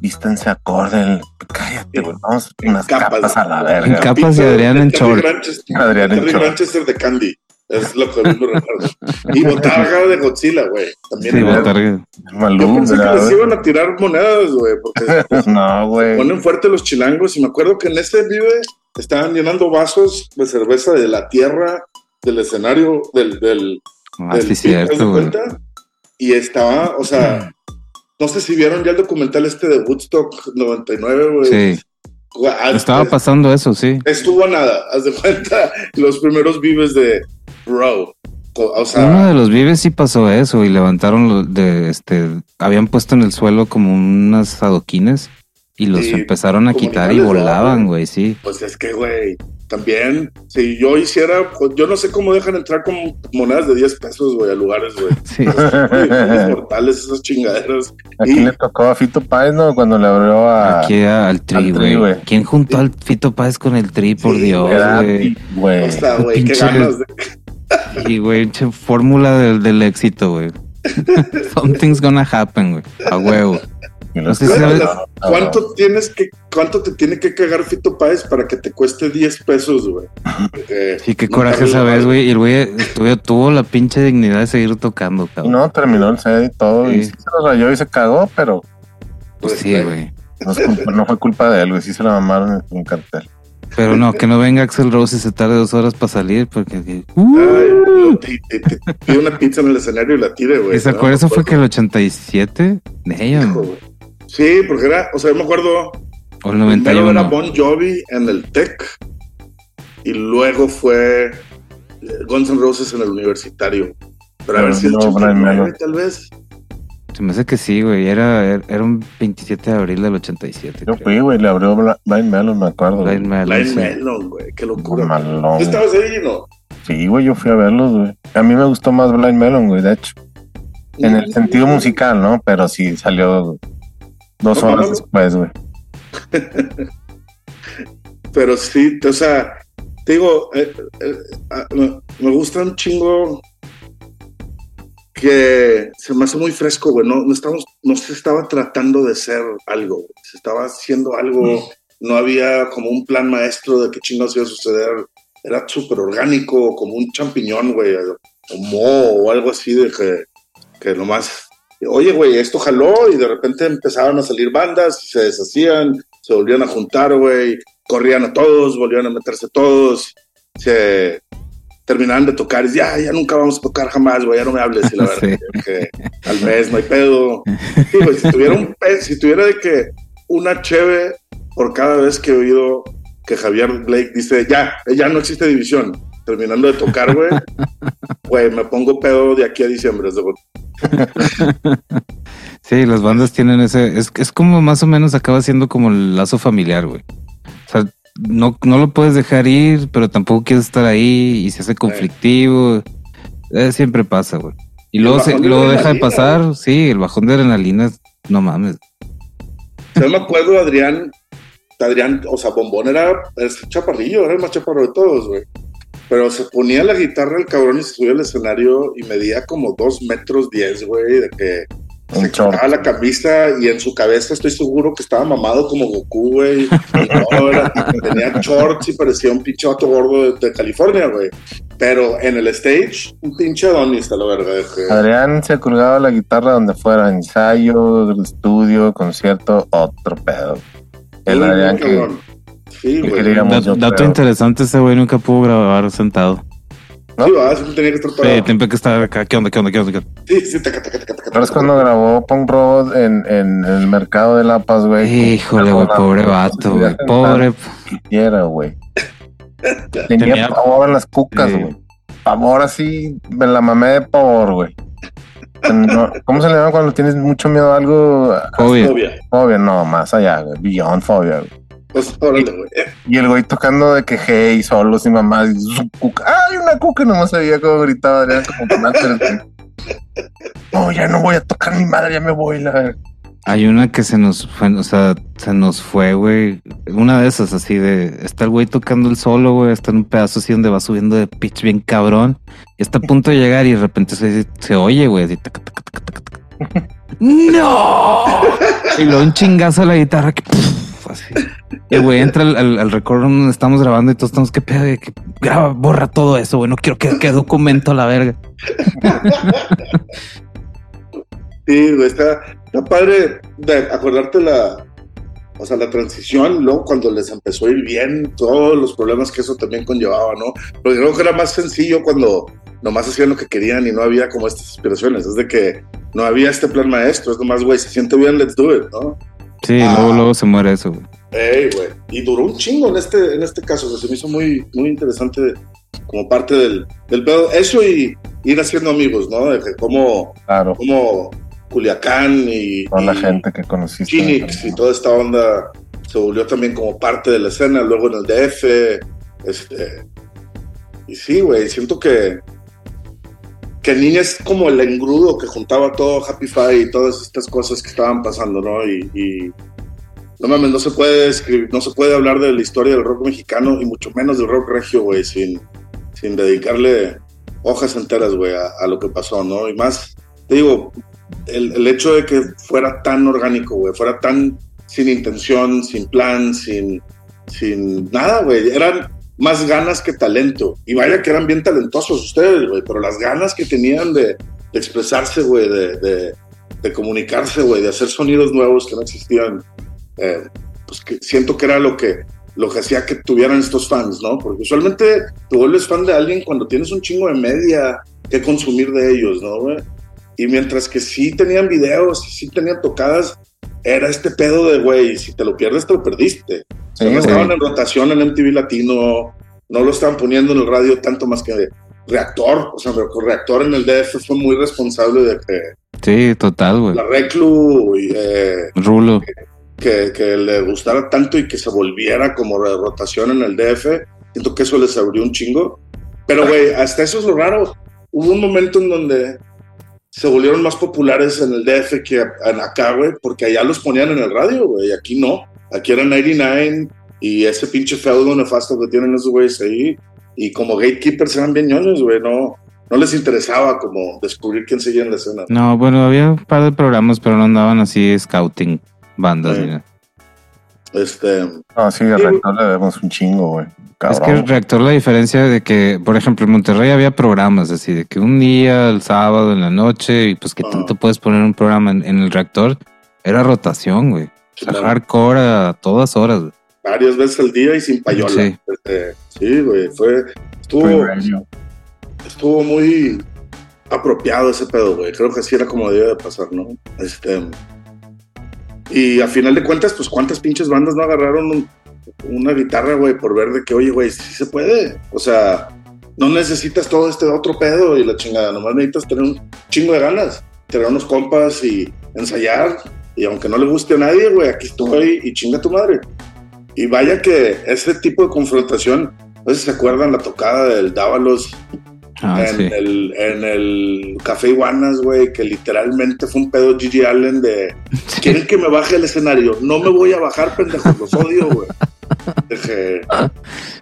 vístanse acorde. Cállate, güey. Vamos En unas capas. capas, a la En verga. capas y Pizza Adrián de en short. Adrián en. Granchester de Candy. Es lo que me recuerdo. Y botarga de Godzilla, güey. También. Sí, botarga. Yo Malú, pensé que ¿verdad, les güey? iban a tirar monedas, güey, porque No, güey. ponen fuerte los chilangos. Y me acuerdo que en ese vive estaban llenando vasos de cerveza de la tierra del escenario del, del, Ah, del sí, pit, ¿haz de cierto? Y estaba, o sea, no sé si vieron ya el documental este de Woodstock 99, güey. Sí. Ah, Estaba es- pasando eso, sí. Estuvo nada, haz de cuenta, los primeros vives de Bro. O o sea, Uno de los vives sí pasó eso y levantaron de este, habían puesto en el suelo como unas adoquines y los Sí, empezaron a quitar y volaban, güey, sí. pues es que, güey, también, si yo hiciera, pues, yo no sé cómo dejan entrar con monedas de 10 pesos, güey, a lugares, güey. Sí. Güey, mortales esas chingaderas. Aquí Y- le tocó a Fito Páez, ¿no? Cuando le abrió a. Aquí tri, al Tri, güey. ¿Quién juntó al Fito Páez con el tri, por Sí, Dios, güey? O sea, güey, qué Pinche- ganas de... Y, güey, che, fórmula del, del éxito, güey. Something's gonna happen, güey. A huevo. ¿Cuánto tienes que, cuánto te tiene que cagar Fito Páez para que te cueste 10 pesos, güey? Sí, qué no coraje esa vez, güey. Y el güey tuvo la pinche dignidad de seguir tocando, cabrón. no, terminó el set y todo. Y Sí. se lo rayó y se cagó, pero Pues sí, güey. no, fue culpa de él, güey. Sí se la mamaron en un cartel. Pero no, que no venga Axel Rose y se tarde dos horas para salir, porque. Uh, Ay, te, te- te pide una pizza en el escenario y la tire, güey. ¿Y se ¿no? acuerda? Eso fue que el 87. Damn. Hijo, güey. Sí, porque era, o sea, yo me acuerdo, O el primero era 91. Bon Jovi en el Tech y luego fue eh, Guns N' Roses en el universitario. Pero a ver si el no, Brian 89, May. tal vez. Se me hace que sí, güey. Era, era, era un 27 de abril del 87. Yo fui, güey, le abrió Blind Melon, me acuerdo. Blind Melon, Blind sí. Melon, güey, qué locura. Malón. ¿Tú estabas ahí, no? Sí, güey, yo fui a verlos, güey. A mí me gustó más Blind Melon, güey, de hecho. En el sentido musical, ¿no? Pero sí salió dos No, horas no, después, güey. Pero sí, o sea, te digo, eh, eh, ah, me, gusta un chingo que se me hace muy fresco, güey. No, no, estamos, no se estaba tratando de ser algo, güey. se estaba haciendo algo, no había como un plan maestro de qué chingados iba a suceder. Era súper orgánico, como un champiñón, güey, o moho o algo así de que, que nomás, oye, güey, esto jaló y de repente empezaron a salir bandas, se deshacían, se volvían a juntar, güey, corrían a todos, volvían a meterse todos, se, terminaban de tocar y ya, ya nunca vamos a tocar jamás, güey, ya no me hables, y la verdad, Sí. que al mes no hay pedo. Sí, güey, si tuviera un si tuviera de que una cheve por cada vez que he oído que Javier Blake dice, ya, ya no existe división, terminando de tocar, güey, güey, me pongo pedo de aquí a diciembre. es de- Sí, las bandas tienen ese. Es, es como más o menos acaba siendo como el lazo familiar, güey. O sea, no, no lo puedes dejar ir, pero tampoco quieres estar ahí y se hace conflictivo. Eh, siempre pasa, güey. Y luego, se, de luego deja de pasar. Sí, el bajón de adrenalina, no mames. Yo me acuerdo, Adrián, Adrián, o sea, Bombón era es chaparrillo, era el más chaparro de todos, güey. Pero se ponía la guitarra el cabrón y se subía al escenario y medía como dos metros diez, güey, de que se quitaba la camisa y en su cabeza estoy seguro que estaba mamado como Goku, güey. No, era- tenía shorts y parecía un pinche vato gordo de, de California, güey. Pero en el stage, un pinche Adonis, a la verga. de que- Adrián se colgaba la guitarra donde fuera, ensayo, estudio, concierto, otro pedo. El Adrián que cabrón. Sí, güey. dato interesante, ese güey nunca pudo grabar sentado. ¿no? Sí, va, siempre tenía que estar Sí, siempre que estar acá. ¿Qué onda? ¿Qué onda? ¿Qué onda? ¿Qué onda? Sí, sí, taca, taca, taca, taca, ¿Recuerdas taca. cuando grabó Punk Robot en, en el mercado de La Paz, güey? Híjole, güey, pobre vato, güey. Pobre. Quisiera, güey. Tenía, Tenía- pavor en las cucas, Sí. güey. Pavor así, me la mamé de pavor, güey. ¿Cómo se le llama cuando tienes mucho miedo a algo? Fobia. Fobia. Fobia, no, más allá, güey. Beyond fobia, güey. Pues, órale, güey. Y el güey tocando de que hey, solos y mamás, y su cuca. ¡Ay, una cuca! Nomás sabía cómo gritaba Adrián como. No, ya no voy a tocar mi madre, ya me voy, la. Hay una que se nos fue, o sea, se nos fue, güey. Una de esas así de, está el güey tocando el solo, güey, está en un pedazo así donde va subiendo de pitch bien cabrón. Y está a punto de llegar y de repente se, se oye, güey, así, taca, taca, taca, taca, taca. ¡No! Y luego un chingazo a la guitarra que, así. Y el güey entra al, al, donde estamos grabando y todos estamos, que pedo, que graba, borra todo eso, güey, no quiero que quede documento la verga. Sí, güey, está, está padre de acordarte la, o sea, la transición, luego cuando les empezó a ir bien, todos los problemas que eso también conllevaba, ¿no? Pero creo que era más sencillo cuando nomás hacían lo que querían y no había como estas inspiraciones, es de que no había este plan maestro, es nomás, güey, se siente bien, let's do it, ¿no? Sí, Ah. luego, luego se muere eso, güey. Ey, güey. Y duró un chingo en este, en este caso. o sea, se me hizo muy, muy interesante como parte del, del pedo. Eso y ir haciendo amigos, ¿no? De que como, Claro, como Culiacán y, toda la gente que conociste. Phoenix y toda esta onda se volvió también como parte de la escena. Luego en el DF. Este, y sí, güey, siento que que Niña es como el engrudo que juntaba todo Happy Five y todas estas cosas que estaban pasando, ¿no? Y, y no mames, no se puede escribir, no se puede hablar de la historia del rock mexicano y mucho menos del rock regio, güey, sin, sin dedicarle hojas enteras, güey, a, a lo que pasó, ¿no? Y más, te digo, el, el hecho de que fuera tan orgánico, güey, fuera tan sin intención, sin plan, sin, sin nada, güey, eran más ganas que talento. Y vaya que eran bien talentosos ustedes, güey, pero las ganas que tenían de, expresarse, güey, de comunicarse, güey, de hacer sonidos nuevos que no existían, eh, pues que siento que era lo que, lo que hacía que tuvieran estos fans, ¿no? Porque usualmente te vuelves fan de alguien cuando tienes un chingo de media que consumir de ellos, ¿no, güey? Y mientras que sí tenían videos, sí tenían tocadas, era este pedo de, güey, si te lo pierdes, te lo perdiste. Sí, no estaban en rotación en MTV Latino, no lo estaban poniendo en el radio tanto más que reactor. O sea, reactor en el DF fue muy responsable de que Sí, total, güey. la Reclu y, eh, Rulo. que, que le gustara tanto y que se volviera como de rotación en el DF. Siento que eso les abrió un chingo. Pero, güey, hasta eso es lo raro. Hubo un momento en donde se volvieron más populares en el DF que en acá, güey, porque allá los ponían en el radio, güey, y aquí no. Aquí era 99 y ese pinche feudo nefasto que tienen esos güeyes ahí. Y como gatekeepers eran bien ñoños, güey, no, no les interesaba como descubrir quién seguía en la escena. No, bueno, había un par de programas, pero no andaban así scouting bandas. Sí. Este, No, sí, al rector le debemos un chingo, güey. Es que el reactor, la diferencia de que, por ejemplo, en Monterrey había programas así de que un día, el sábado, en la noche, y pues que Ah. tanto puedes poner un programa en, en el reactor, era rotación, güey. O sea, hardcore a todas horas. güey. varias veces al día y sin payola. Sí. Este, sí, güey, fue, estuvo, estuvo muy apropiado ese pedo, güey. Creo que así era como debía de pasar, ¿no? Este. Y a final de cuentas, pues cuántas pinches bandas no agarraron un- una guitarra, güey, por ver de que, oye, güey, sí se puede. O sea, no necesitas todo este otro pedo y la chingada, nomás necesitas tener un chingo de ganas, tener unos compas y ensayar. Y aunque no le guste a nadie, güey, aquí estoy y chinga tu madre. Y vaya que ese tipo de confrontación, no sé si se acuerdan la tocada del Dávalos Ah, en, sí. el, en el Café Iguanas, güey, que literalmente fue un pedo Gigi Allen de quieren que me baje el escenario. No me voy a bajar, pendejos, los odio, güey. Dije,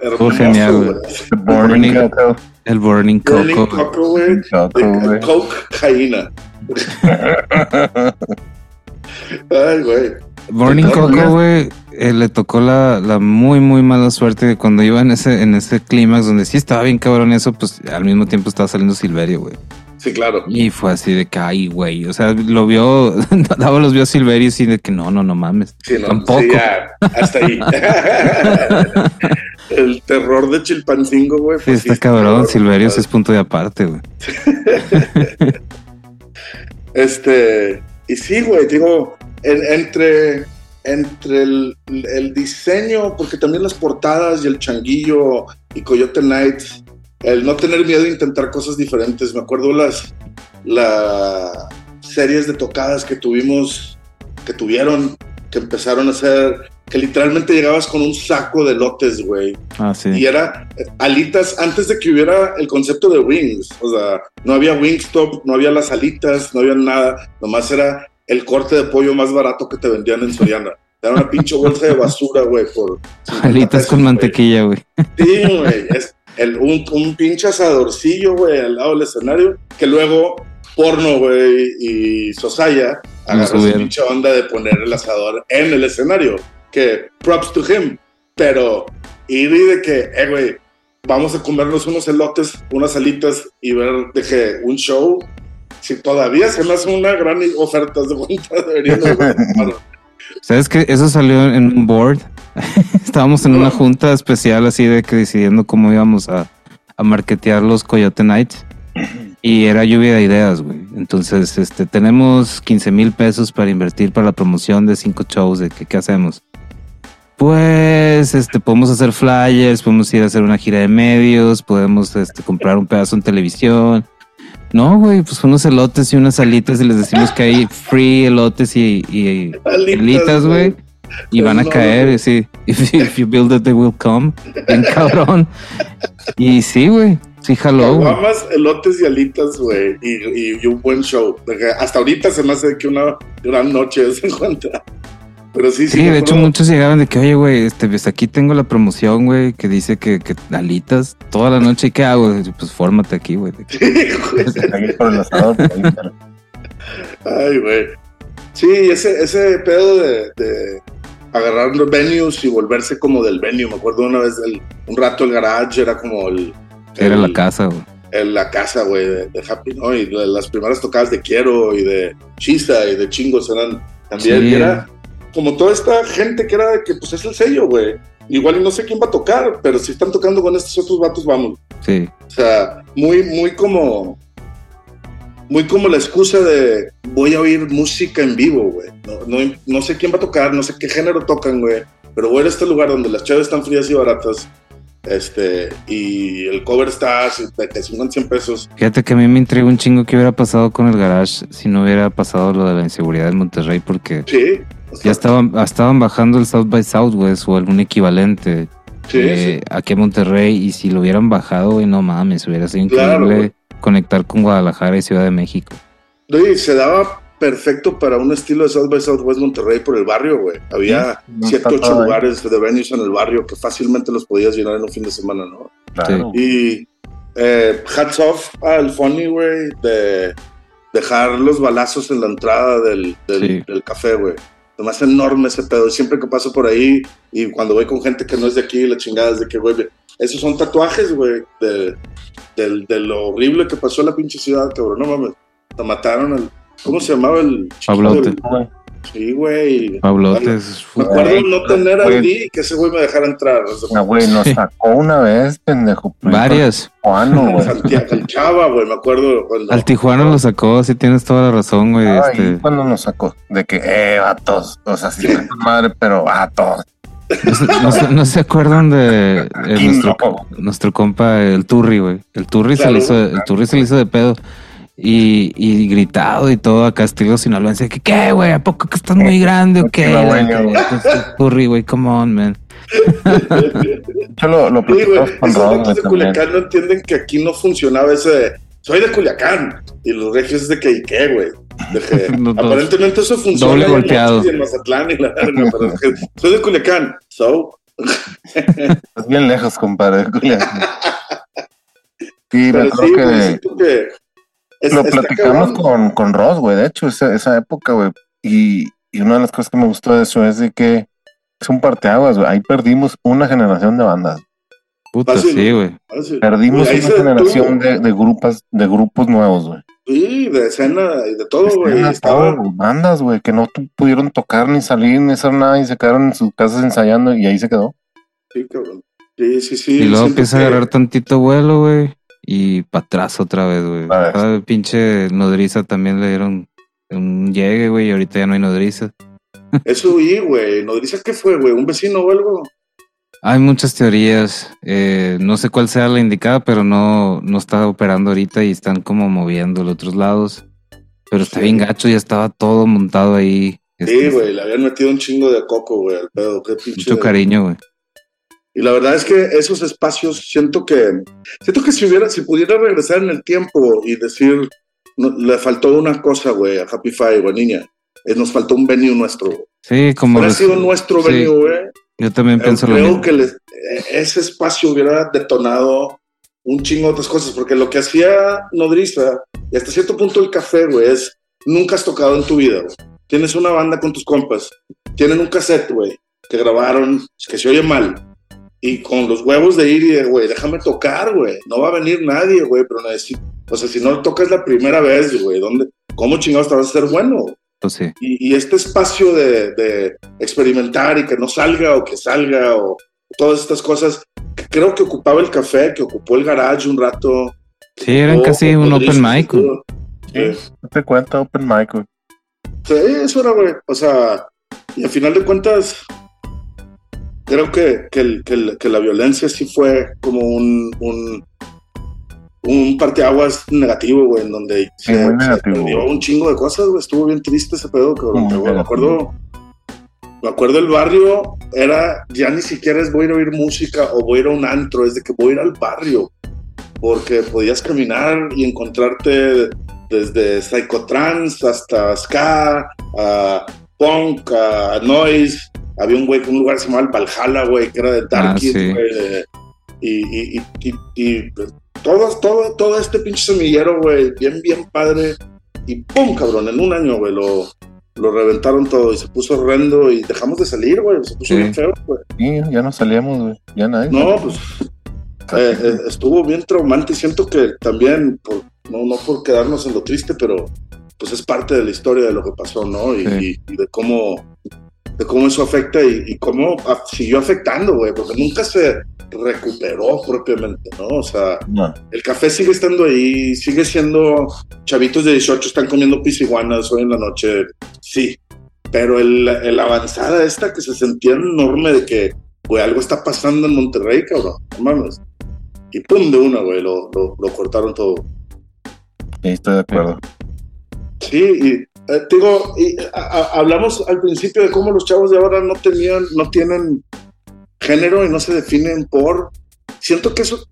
hermoso, genial, güey. güey. The Burning Burning. Coco. El Burning Burning Coco. güey. Coco, güey. Coke, Jaina. Ay, güey. Burning Coco, güey. Eh, le tocó la, la muy, muy mala suerte de cuando iba en ese, en ese clímax donde sí estaba bien cabrón eso, pues al mismo tiempo estaba saliendo Silverio, güey. Sí, claro. Y fue así de que, ay, güey. O sea, lo vio, Dávalos vio a Silverio y así de que no, no, no mames. Sí, no, Tampoco. sí, ya, hasta ahí. el terror de Chilpancingo, güey. Sí, pues está cabrón. Silverio es punto de aparte, güey. Este, y sí, güey, digo, en- entre, entre el, el diseño, porque también las portadas y el changuillo y Coyote Nights, el no tener miedo de intentar cosas diferentes. Me acuerdo las, las series de tocadas que tuvimos, que tuvieron, que empezaron a hacer, que literalmente llegabas con un saco de lotes, güey. Ah, sí. Y era alitas antes de que hubiera el concepto de wings. O sea, no había Wingstop, no había las alitas, no había nada. Nomás era el corte de pollo más barato que te vendían en Soriana. Era una pinche bolsa de basura, güey, por... 50 Alitas con mantequilla, güey. Sí, güey. Es el, un, un pinche asadorcillo, güey, al lado del escenario. Que luego porno, güey, y Sosaya agarró esa subieron. pinche onda de poner el asador en el escenario. Que props to him. Pero ir y de que, eh, güey, vamos a comernos unos elotes, unas alitas y ver de que un show. Si todavía se me hace una gran oferta de cuenta, deberían ¿Sabes que Eso salió en un board. Estábamos en una junta especial así de que decidiendo cómo íbamos a, a marketear los Coyote Nights. Y era lluvia de ideas, güey. Entonces, este, tenemos 15 mil pesos para invertir para la promoción de cinco shows. ¿De que, qué hacemos? Pues, este, podemos hacer flyers, podemos ir a hacer una gira de medios, podemos, este, comprar un pedazo en televisión. No, güey, pues unos elotes y unas alitas y les decimos que hay free elotes y, y alitas, güey. Y van a No, caer, sí. If, if you build it, they will come. Bien cabrón. Y sí, güey. Sí, jaló. Caguamas, elotes y alitas, güey. Y, y- y un buen show. Hasta ahorita se me hace que una gran noche se encuentra. Pero sí, sí. Sí, de hecho muchos llegaban de que, oye, güey, este, pues aquí tengo la promoción, güey, que dice que, que alitas toda la noche. ¿Y qué hago? Y, Pues fórmate aquí, güey. Sí, güey. Ahí por el asador, por ahí, pero- Ay, güey. Sí, ese, ese pedo de, de agarrar los venues y volverse como del venue. Me acuerdo una vez, el- un rato el garage era como el. Era el- la casa, güey. en la casa, güey, de, de Happy, ¿no? Y la- las primeras tocadas de Quiero y de Chisa y de Chingos eran también. Sí. y era como toda esta gente que era de que, pues es el sello, güey. Igual y no sé quién va a tocar, pero si están tocando con estos otros vatos, vamos. Sí. O sea, muy, muy como. Muy como la excusa de voy a oír música en vivo, güey. No, no, no sé quién va a tocar, no sé qué género tocan, güey. Pero voy a ir a este lugar donde las chaves están frías y baratas. Este, y el cover está de que 50, 100 pesos. Fíjate que a mí me intriga un chingo qué hubiera pasado con el garage si no hubiera pasado lo de la inseguridad en Monterrey, porque Sí. Ya estaban, estaban bajando el South by Southwest o algún equivalente sí, eh, sí. aquí a Monterrey y si lo hubieran bajado, güey, no mames, hubiera sido Claro, increíble conectar con Guadalajara y Ciudad de México. Oye, se daba perfecto para un estilo de South by Southwest Monterrey por el barrio, güey. Había No 7, está 8 todo ahí. lugares de venues en el barrio que fácilmente los podías llenar en un fin de semana, ¿no? Claro. Y eh, hats off al Funny, güey, de dejar los balazos en la entrada del, del, Sí. del café, güey. Nomás enorme ese pedo. Siempre que paso por ahí y cuando voy con gente que no es de aquí, la chingada es de que, güey, esos son tatuajes, güey, de, del- de lo horrible que pasó en la pinche ciudad, cabrón. No mames. Te mataron al. ¿Cómo se llamaba el chiquito Pablote. del- Güey. Sí, güey. Pablotes. Me acuerdo no tener güey. ID y que ese güey me dejara entrar. O sea, Ah, güey, nos sacó una vez, pendejo. Varias. Juano, güey. El Chava, güey, me acuerdo cuando. Al Tijuana lo sacó, sí tienes toda la razón, güey. Ay, Este, cuando nos sacó, de que, eh, vatos, o sea, sí, madre, pero vatos. no, no se- no se acuerdan de, nuestro, no. nuestro compa, el Turri, güey. El Turri se le hizo, el Turri se le hizo de pedo. Y, y gritado y todo acá estilo sinaloense. Que, ¿Qué, güey? ¿A poco que estás muy grande o qué? Güey. Pues, güey, come on, man. Yo lo, lo Sí, güey, esos de. Culiacán no entienden que aquí no funcionaba ese de, soy de Culiacán. Y los regios es de que, ¿y qué, güey? Dos. aparentemente eso funciona Doble golpeado. Mochis y en Mazatlán y la verga, pero es que, soy de Culiacán. So, Es bien lejos, compadre, de Culiacán. Sí, pero sí, que que es- lo platicamos con, con Ross, güey, de hecho, esa, esa época, güey. Y, y una de las cosas que me gustó de eso es de que es un parteaguas, güey. Ahí perdimos una generación de bandas. Puta, Fácil, sí, güey. Perdimos una generación de, de grupos, de grupos nuevos, güey. Sí, de escena y de todo, güey. Escenas, Estaba, todo, güey, bandas, güey, que no pudieron tocar ni salir ni hacer nada y se quedaron en sus casas ensayando y ahí se quedó. sí, cabrón. Sí, sí, sí. Y luego empieza a agarrar tantito vuelo, güey. Y para atrás otra vez, güey. A ver. Cada pinche nodriza también le dieron un llegue, güey. Y ahorita ya no hay nodriza. Eso oí, güey. ¿Nodriza qué fue, güey? ¿Un vecino o algo? Hay muchas teorías. eh, no sé cuál sea la indicada, pero no, no está operando ahorita y están como moviendo los otros lados. Pero está Sí. bien gacho, ya estaba todo montado ahí. Sí, Este, güey. Le habían metido un chingo de coco, güey, al pedo. Qué pinche. Mucho cariño, güey. Y la verdad es que esos espacios siento que siento que si hubiera si pudiera regresar en el tiempo y decir no, le faltó una cosa, güey, a Happy Five, güey, niña. Eh, nos faltó un venue nuestro. Sí, como. Hubiera sido nuestro sí, venue, güey. Yo también eh, pienso lo creo mismo. que les- eh, ese espacio hubiera detonado un chingo de otras cosas, porque lo que hacía Nodriza, y hasta cierto punto el café, güey, es nunca has tocado en tu vida, güey. Tienes una banda con tus compas, tienen un cassette, güey, que grabaron, que se oye mal, y con los huevos de ir y de, güey, déjame tocar, güey, no va a venir nadie, güey, pero necesito, o sea, si no tocas la primera vez, güey, ¿dónde, cómo chingados te vas a hacer bueno? Pues sí. Y, y este espacio de, de experimentar y que no salga o que salga o todas estas cosas, que creo que ocupaba el café, que ocupó el garage un rato. Sí, eran casi un open mic. Sí, no te cuenta Open Mic, güey. Sí, eso era, güey. O sea, y al final de cuentas, creo que, que, el- que que la violencia sí fue como un, un, un parteaguas negativo, güey, en donde Sí, se, perdió un chingo de cosas, güey. Estuvo bien triste ese pedo, cabrón. Me acuerdo, me acuerdo el barrio, era, ya ni siquiera es voy a ir a oír música o voy a ir a un antro, es de que voy a ir al barrio. Porque podías caminar y encontrarte desde psychotrance hasta ska, a punk, a noise. Había un güey con un lugar que se llamaba el Valhalla, güey, que era de Dark Ah, sí. güey. y, y, y, y todo, todo, todo este pinche semillero, güey, bien, bien padre. Y pum, cabrón, en un año, güey, lo, lo reventaron todo y se puso horrendo y dejamos de salir, güey, se puso Sí. bien feo, güey. Sí, ya no salíamos, güey. Ya nadie. No, pues eh, eh, estuvo bien traumante y siento que también, por, no, no por quedarnos en lo triste, pero pues es parte de la historia de lo que pasó, ¿no? Y, Sí. y- y de cómo de cómo eso afecta y, y cómo siguió afectando, güey, porque nunca se recuperó propiamente, ¿no? O sea, No. el café sigue estando ahí, sigue siendo chavitos de 18 están comiendo pisiguanas hoy en la noche, sí, pero el, el avanzada esta que se sentía enorme de que, güey, algo está pasando en Monterrey, cabrón, no mames. Y pum, de una, güey, lo, lo, lo cortaron todo. Sí, estoy de acuerdo. Sí, y eh, digo, y, a- a- hablamos al principio de cómo los chavos de ahora no tenían, no tienen género y no se definen por. Siento que eso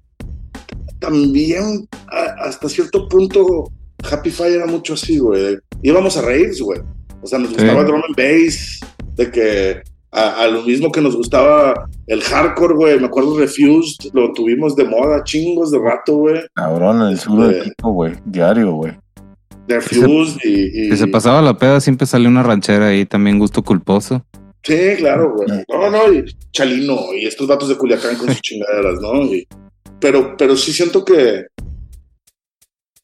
también a- hasta cierto punto Happy Fire era mucho así, güey. Íbamos a raves, güey. O sea, nos Sí. gustaba drum and bass, de que a, a lo mismo que nos gustaba el hardcore, güey. Me acuerdo Refused, lo tuvimos de moda chingos de rato, güey. Cabrón, el sur del pico, güey. Diario, güey. Refused y, y- Que se pasaba la peda, siempre salió una ranchera ahí, también gusto culposo. Sí, claro, güey. No, no, y Chalino y estos vatos de Culiacán con sus chingaderas, ¿no? Y- pero, pero sí siento que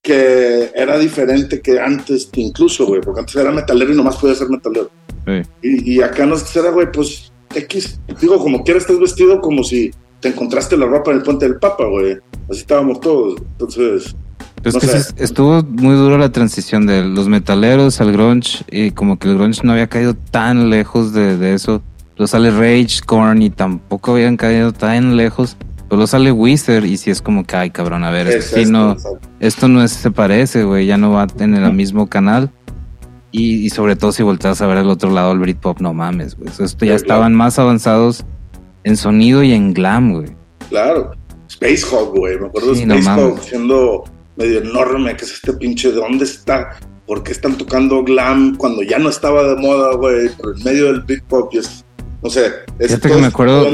que era diferente que antes, incluso, güey, porque antes era metalero y nomás podía ser metalero. Sí. Y, y acá no era, güey, pues X, digo, como quiera estás vestido como si te encontraste la ropa en el puente del Papa, güey. Así estábamos todos. Entonces, Es No que estuvo muy duro la transición de los metaleros al grunge y como que el grunge no había caído tan lejos de, de eso. Luego sale Rage, Korn y tampoco habían caído tan lejos. Pero luego sale Wizard y sí es como que, ay cabrón, a ver, es esto, no, esto no es, se parece, güey, ya no va en el mismo canal. Y, y sobre todo si volteas a ver al otro lado el Britpop, no mames, güey. Esto ya claro. estaban más avanzados en sonido y en glam, güey. Claro. Space Hawk, güey. Me acuerdo Sí, de no Space mames. Hawk siendo medio enorme, que es este pinche, ¿de dónde está? ¿Por qué están tocando glam cuando ya no estaba de moda, güey? Por el medio del Britpop y es, no sé. Es que todo me este acuerdo-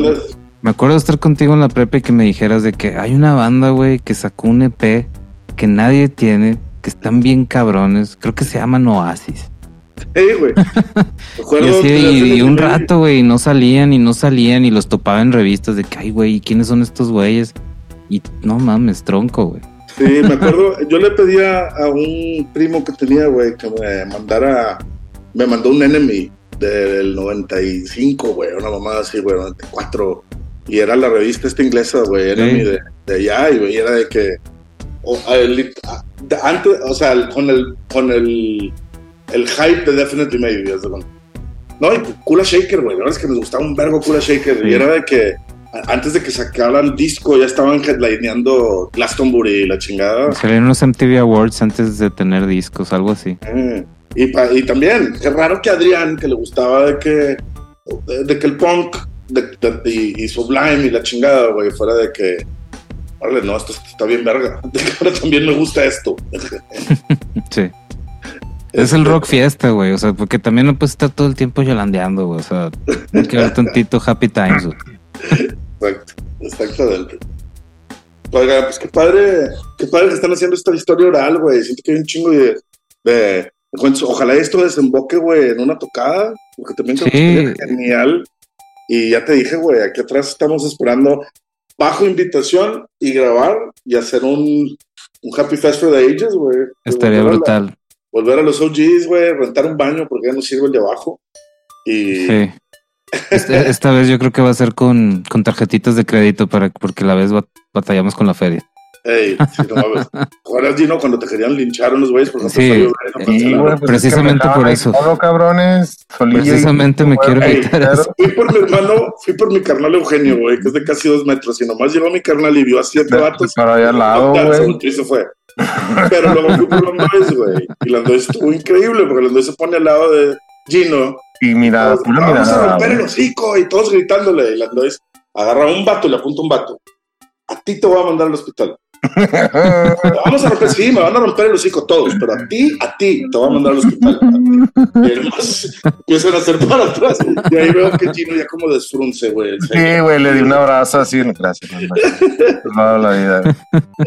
Me acuerdo de estar contigo en la prepa y que me dijeras de que hay una banda, güey, que sacó un EP que nadie tiene, que están bien cabrones. Creo que se llaman Oasis. Sí, güey. Y, así, y- y un rato, güey, y no salían y no salían y los topaba en revistas de que, ay, güey, ¿y quiénes son estos güeyes? Y no mames, tronco, güey. Sí, me acuerdo, yo le pedía a un primo que tenía, güey, que me mandara, me mandó un enemy del 95, güey, una mamada así, güey, 94. Y era la revista esta inglesa, güey, enemy de, de allá, y güey, era de que, o, el- antes, o sea, con el, con el, el hype de Definitely Maybe, de. No, y Kula Shaker, güey, la verdad es que nos gustaba un vergo Kula Shaker, Sí. y era de que, antes de que sacaran disco, ya estaban headlineando Glastonbury y la chingada. Salieron los MTV Awards antes de tener discos, algo así. Eh, Y, pa- y también, qué raro que Adrián, que le gustaba de que, de, de que el punk de- de- y, y Sublime y la chingada, güey, fuera de que, no, esto está bien verga. Ahora también me gusta esto. Sí. Es el rock fiesta, güey. O sea, porque también no puedes estar todo el tiempo yolandeando, güey. O sea, hay que ver tantito Happy Times, güey. Exacto, exactamente. Oiga, pues qué padre, qué padre que están haciendo esta historia oral, güey. Siento que hay un chingo de, de. Ojalá esto desemboque, güey, en una tocada, porque también creo Sí. genial. Y ya te dije, güey, aquí atrás estamos esperando bajo invitación y grabar y hacer un, un Happy Fest for the Ages, güey. Estaría Volver a la- brutal. volver a los OGs, güey, rentar un baño porque ya no sirve el de abajo. Y Sí. Este- esta vez yo creo que va a ser con, con tarjetitas de crédito para porque la vez bat- batallamos con la feria. Ey, sí, no mames. ¿Recuerdas, Gino, cuando te querían linchar unos güeyes por no Sí. salió, Sí, güey, pues Precisamente es que me por eso. Solo cabrones. y- Precisamente me quiero Ey, evitar eso. Fui por mi hermano, fui por mi carnal Eugenio, güey, que es de casi dos metros, y nomás llegó mi carnal y vio a siete vatos. Pero ahí al lado, güey. y se fue. Pero luego fui por Landois, güey. Y Landois estuvo increíble, porque Landois se pone al lado de Gino. Y mira, pura Vamos a romper el hocico, y todos gritándole. Y agarra un vato y le apunta un vato. A ti te voy a mandar al hospital. Vamos a romper, sí, me van a romper el hocico todos, pero a ti, a ti, te voy a mandar al hospital. Y además empiezan a hacer para atrás. Y ahí veo que Gino ya como desfrunce, güey. Sí, güey, le di un abrazo así. Gracias, dado la vida.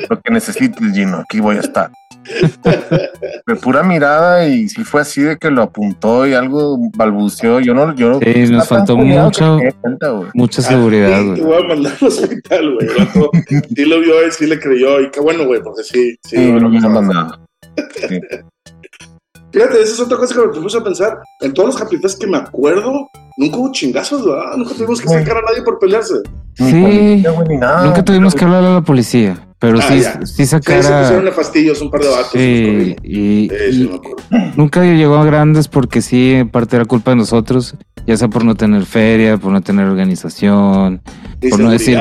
Lo que necesites, Gino, aquí voy a estar. De pura mirada, y si fue así de que lo apuntó y algo balbuceó, yo no, yo Sí, nos faltó mucho, cuenta, mucha seguridad, ti güey. Te voy a mandar al hospital, güey. Sí lo vio y sí le creyó. Y qué bueno, güey, porque sí. Sí, Sí, lo hubiera mandado. Sí. Fíjate, esa es otra cosa que me puse a pensar. En todos los Fest que me acuerdo, nunca hubo chingazos, ¿verdad? Nunca tuvimos que sacar a nadie por pelearse. Ni Sí. policía, güey, ni nada. Nunca tuvimos que hablar a la policía, pero Ah, sí, ya. sí Sí, se sacara. pusieron nefastillos un par de vatos. Sí, y, Sí, sí, y acuerdo. nunca llegó a grandes porque sí, en parte era culpa de nosotros, ya sea por no tener feria, por no tener organización. Ni por no decir-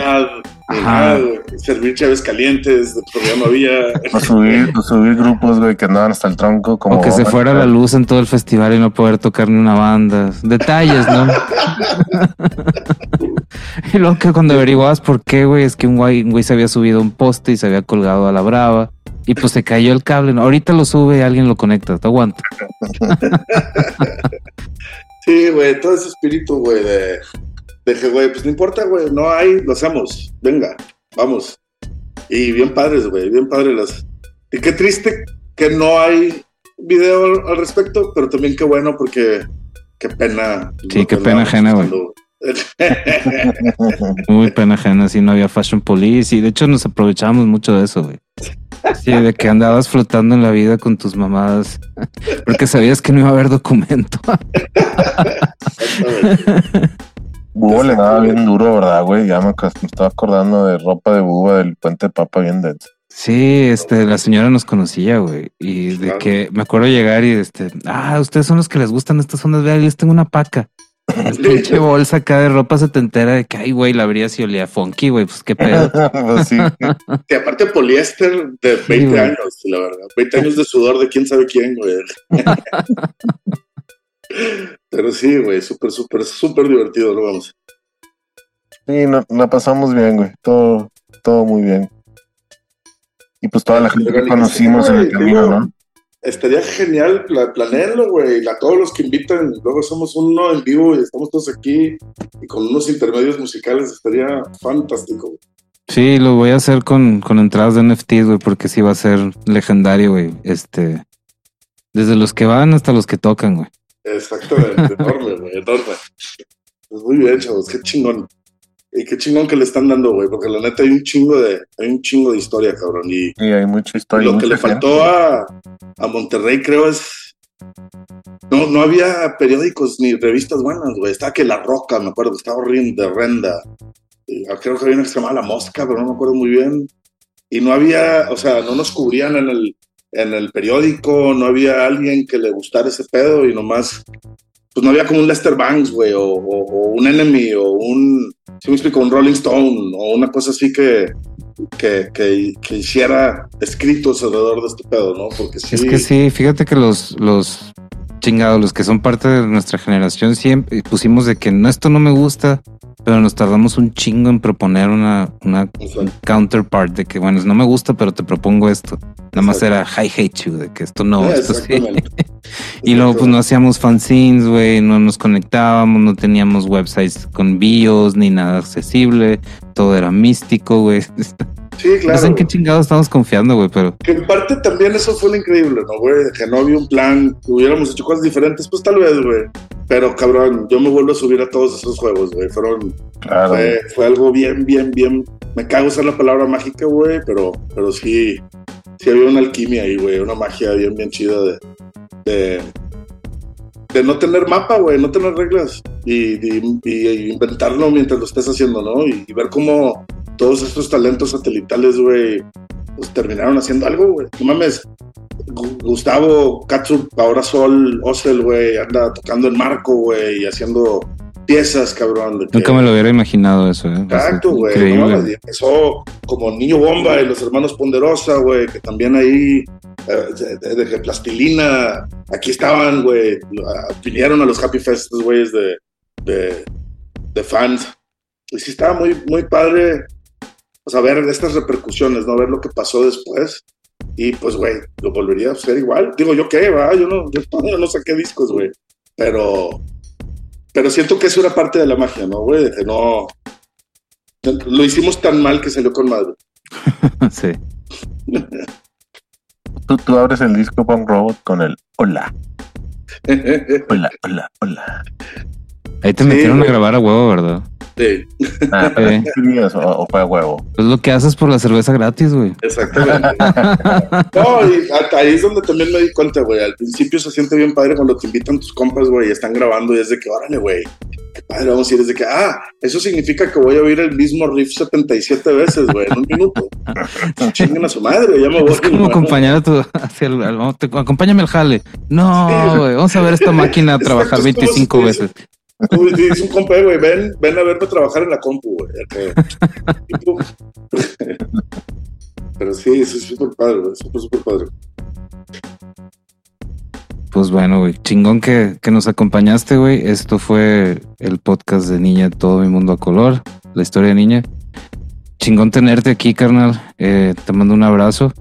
Ajá. Servir chaves calientes, porque ya no había. O subir, o subir grupos, güey, que andaban hasta el tronco. Como O que se fuera la luz en todo el festival y no poder tocar ni una banda. Detalles, ¿no? y luego que cuando averiguabas por qué, güey, es que un güey, un güey se había subido a un poste y se había colgado a la brava. Y pues se cayó el cable. ¿no? Ahorita lo sube y alguien lo conecta. Te aguanta. Sí, güey, todo ese espíritu, güey, de, que, güey, pues no importa, güey, no hay, lo hacemos, venga, vamos. Y bien padres, güey, bien padres las. Y qué triste que no hay video al, respecto, pero también qué bueno porque qué pena. Sí, qué pena ajena, güey. Muy pena ajena, si no había Fashion Police. Y de hecho nos aprovechábamos mucho de eso, güey. Sí, de que andabas flotando en la vida con tus mamadas. Porque sabías que no iba a haber documento. Búho le daba bien duro, ¿verdad, güey? Ya me, me estaba acordando de ropa de búho del puente de papa bien denso. Sí, este, la señora nos conocía, güey. Y de Claro. que me acuerdo llegar y este, ah, ustedes son los que les gustan estas ondas, vean, les tengo una paca. Pinche bolsa acá de ropa setentera de que, ay, güey, la abrías y olía funky, güey, pues qué pedo. Pues sí. Que aparte poliéster de 20 güey. años, la verdad. 20 años de sudor de quién sabe quién, güey. Pero sí, güey, súper, súper, súper divertido, ¿no? Vamos. Sí, no, la pasamos bien, güey. Todo, todo muy bien. Y pues toda la gente que conocimos en el camino, digo, ¿no? Estaría genial, pla planeenlo, güey. A todos los que invitan, luego somos uno en vivo y estamos todos aquí y con unos intermedios musicales, estaría fantástico. güey. Sí, lo voy a hacer con, con entradas de NFTs, güey, porque sí va a ser legendario, güey. Este, desde los que van hasta los que tocan, güey. Exactamente, enorme, güey, enorme. Pues muy bien, chavos, qué chingón. Y qué chingón que le están dando, güey, porque la neta hay un chingo de, hay un chingo de historia, cabrón. Y Y hay mucha historia. lo que le faltó a, a Monterrey, creo, es. No, no había periódicos ni revistas buenas, güey. Estaba que La Roca, me acuerdo, estaba horrible, de Renda. Y creo que había una que se llamaba La Mosca, pero no me acuerdo muy bien. Y no había, o sea, no nos cubrían en el, en el periódico, no había alguien que le gustara ese pedo y nomás. Pues no había como un Lester Banks, güey, o, o- o un Enemy, o un. Si me explico, un Rolling Stone, o una cosa así que, que, que, que hiciera escritos alrededor de este pedo, ¿no? Porque sí. Es que sí, fíjate que los, los chingados, los que son parte de nuestra generación, siempre pusimos de que no, esto no me gusta, pero nos tardamos un chingo en proponer una, una counterpart de que, bueno, no me gusta, pero te propongo esto. Nada más era I hate you, de que esto no, esto sí. Y luego pues no hacíamos fanzines, güey, no nos conectábamos, no teníamos websites con bios ni nada accesible, todo era místico, güey. Sí, no sé claro. en qué chingados estamos confiando, güey, pero Que en parte también eso fue lo increíble, ¿no, güey? Que no había un plan, que hubiéramos hecho cosas diferentes, pues tal vez, güey. Pero cabrón, yo me vuelvo a subir a todos esos juegos, güey. Fueron, Claro. fue, fue algo bien, bien, bien. Me cago usar la palabra mágica, güey, pero, pero sí, sí había una alquimia ahí, güey, una magia bien, bien chida de, de, de no tener mapa, güey, no tener reglas y, inventarlo mientras lo estés haciendo, ¿no? Y, ver cómo todos estos talentos satelitales, güey, pues terminaron haciendo algo, güey. No mames. Gu- Gustavo Katsup, ahora Sol Osel, güey, anda tocando en marco, güey, y haciendo piezas, cabrón. de que- nunca me lo hubiera imaginado eso, ¿eh? Exacto, güey. No empezó como Niño Bomba y los hermanos Ponderosa, güey, que también ahí, eh, de, plastilina, aquí estaban, güey. Vinieron a los Happy Fest, estos güeyes de, de, de fans. Y sí estaba muy, muy padre, o sea, ver estas repercusiones, ¿no? Ver lo que pasó después. Y pues, güey, lo volvería a hacer igual. Digo, ¿yo qué? Va? Yo no, yo todavía no saqué discos, güey. Pero, pero siento que eso era parte de la magia, ¿no, güey? De que no, lo hicimos tan mal que salió con madre. sí. Tú, tú abres el disco Punk Robot con el hola, hola, hola, hola. Ahí te Sí, metieron güey. a grabar a huevo, ¿verdad? Sí, Ah, Sí. ¿sí querías o, o fue a huevo? Es lo que haces por la cerveza gratis, güey. exactamente. No, y hasta ahí es donde también me di cuenta, güey. Al principio se siente bien padre cuando te invitan tus compas, güey, y están grabando y es de que, órale, güey, qué padre, vamos a ir. Es de que, ah, eso significa que voy a oír el mismo riff 77 veces, güey, en un minuto. Chinguen a su madre, ya me voy. Es como acompañar a tu, hacia el, al- vamos, te- acompáñame al jale. No, Sí. güey, vamos a ver esta máquina trabajar Exacto, es como 25 si- veces. Tú dices un compa, güey, ven, ven a verme trabajar en la compu, güey. Pero sí, eso es súper padre, güey, súper, súper padre. Pues bueno, güey, chingón que, que nos acompañaste, güey. Esto fue el podcast de Niña, todo mi mundo a color, la historia de Niña. Chingón tenerte aquí, carnal. Eh, te mando un abrazo.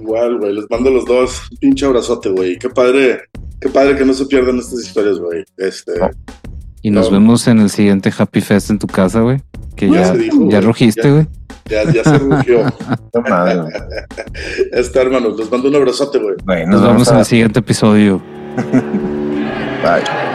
Igual, güey, les mando a los dos un pinche abrazote, güey. Qué padre, qué padre que no se pierdan estas historias, güey. Este, Y nos No. vemos en el siguiente Happy Fest en tu casa, güey. Que Ya ya, se dijo, ya rugiste, Ya. güey. ya, ya se rugió. Madre, güey. Está, hermanos, les mando un abrazote, güey. Güey, Nos vemos en el siguiente episodio. Bye.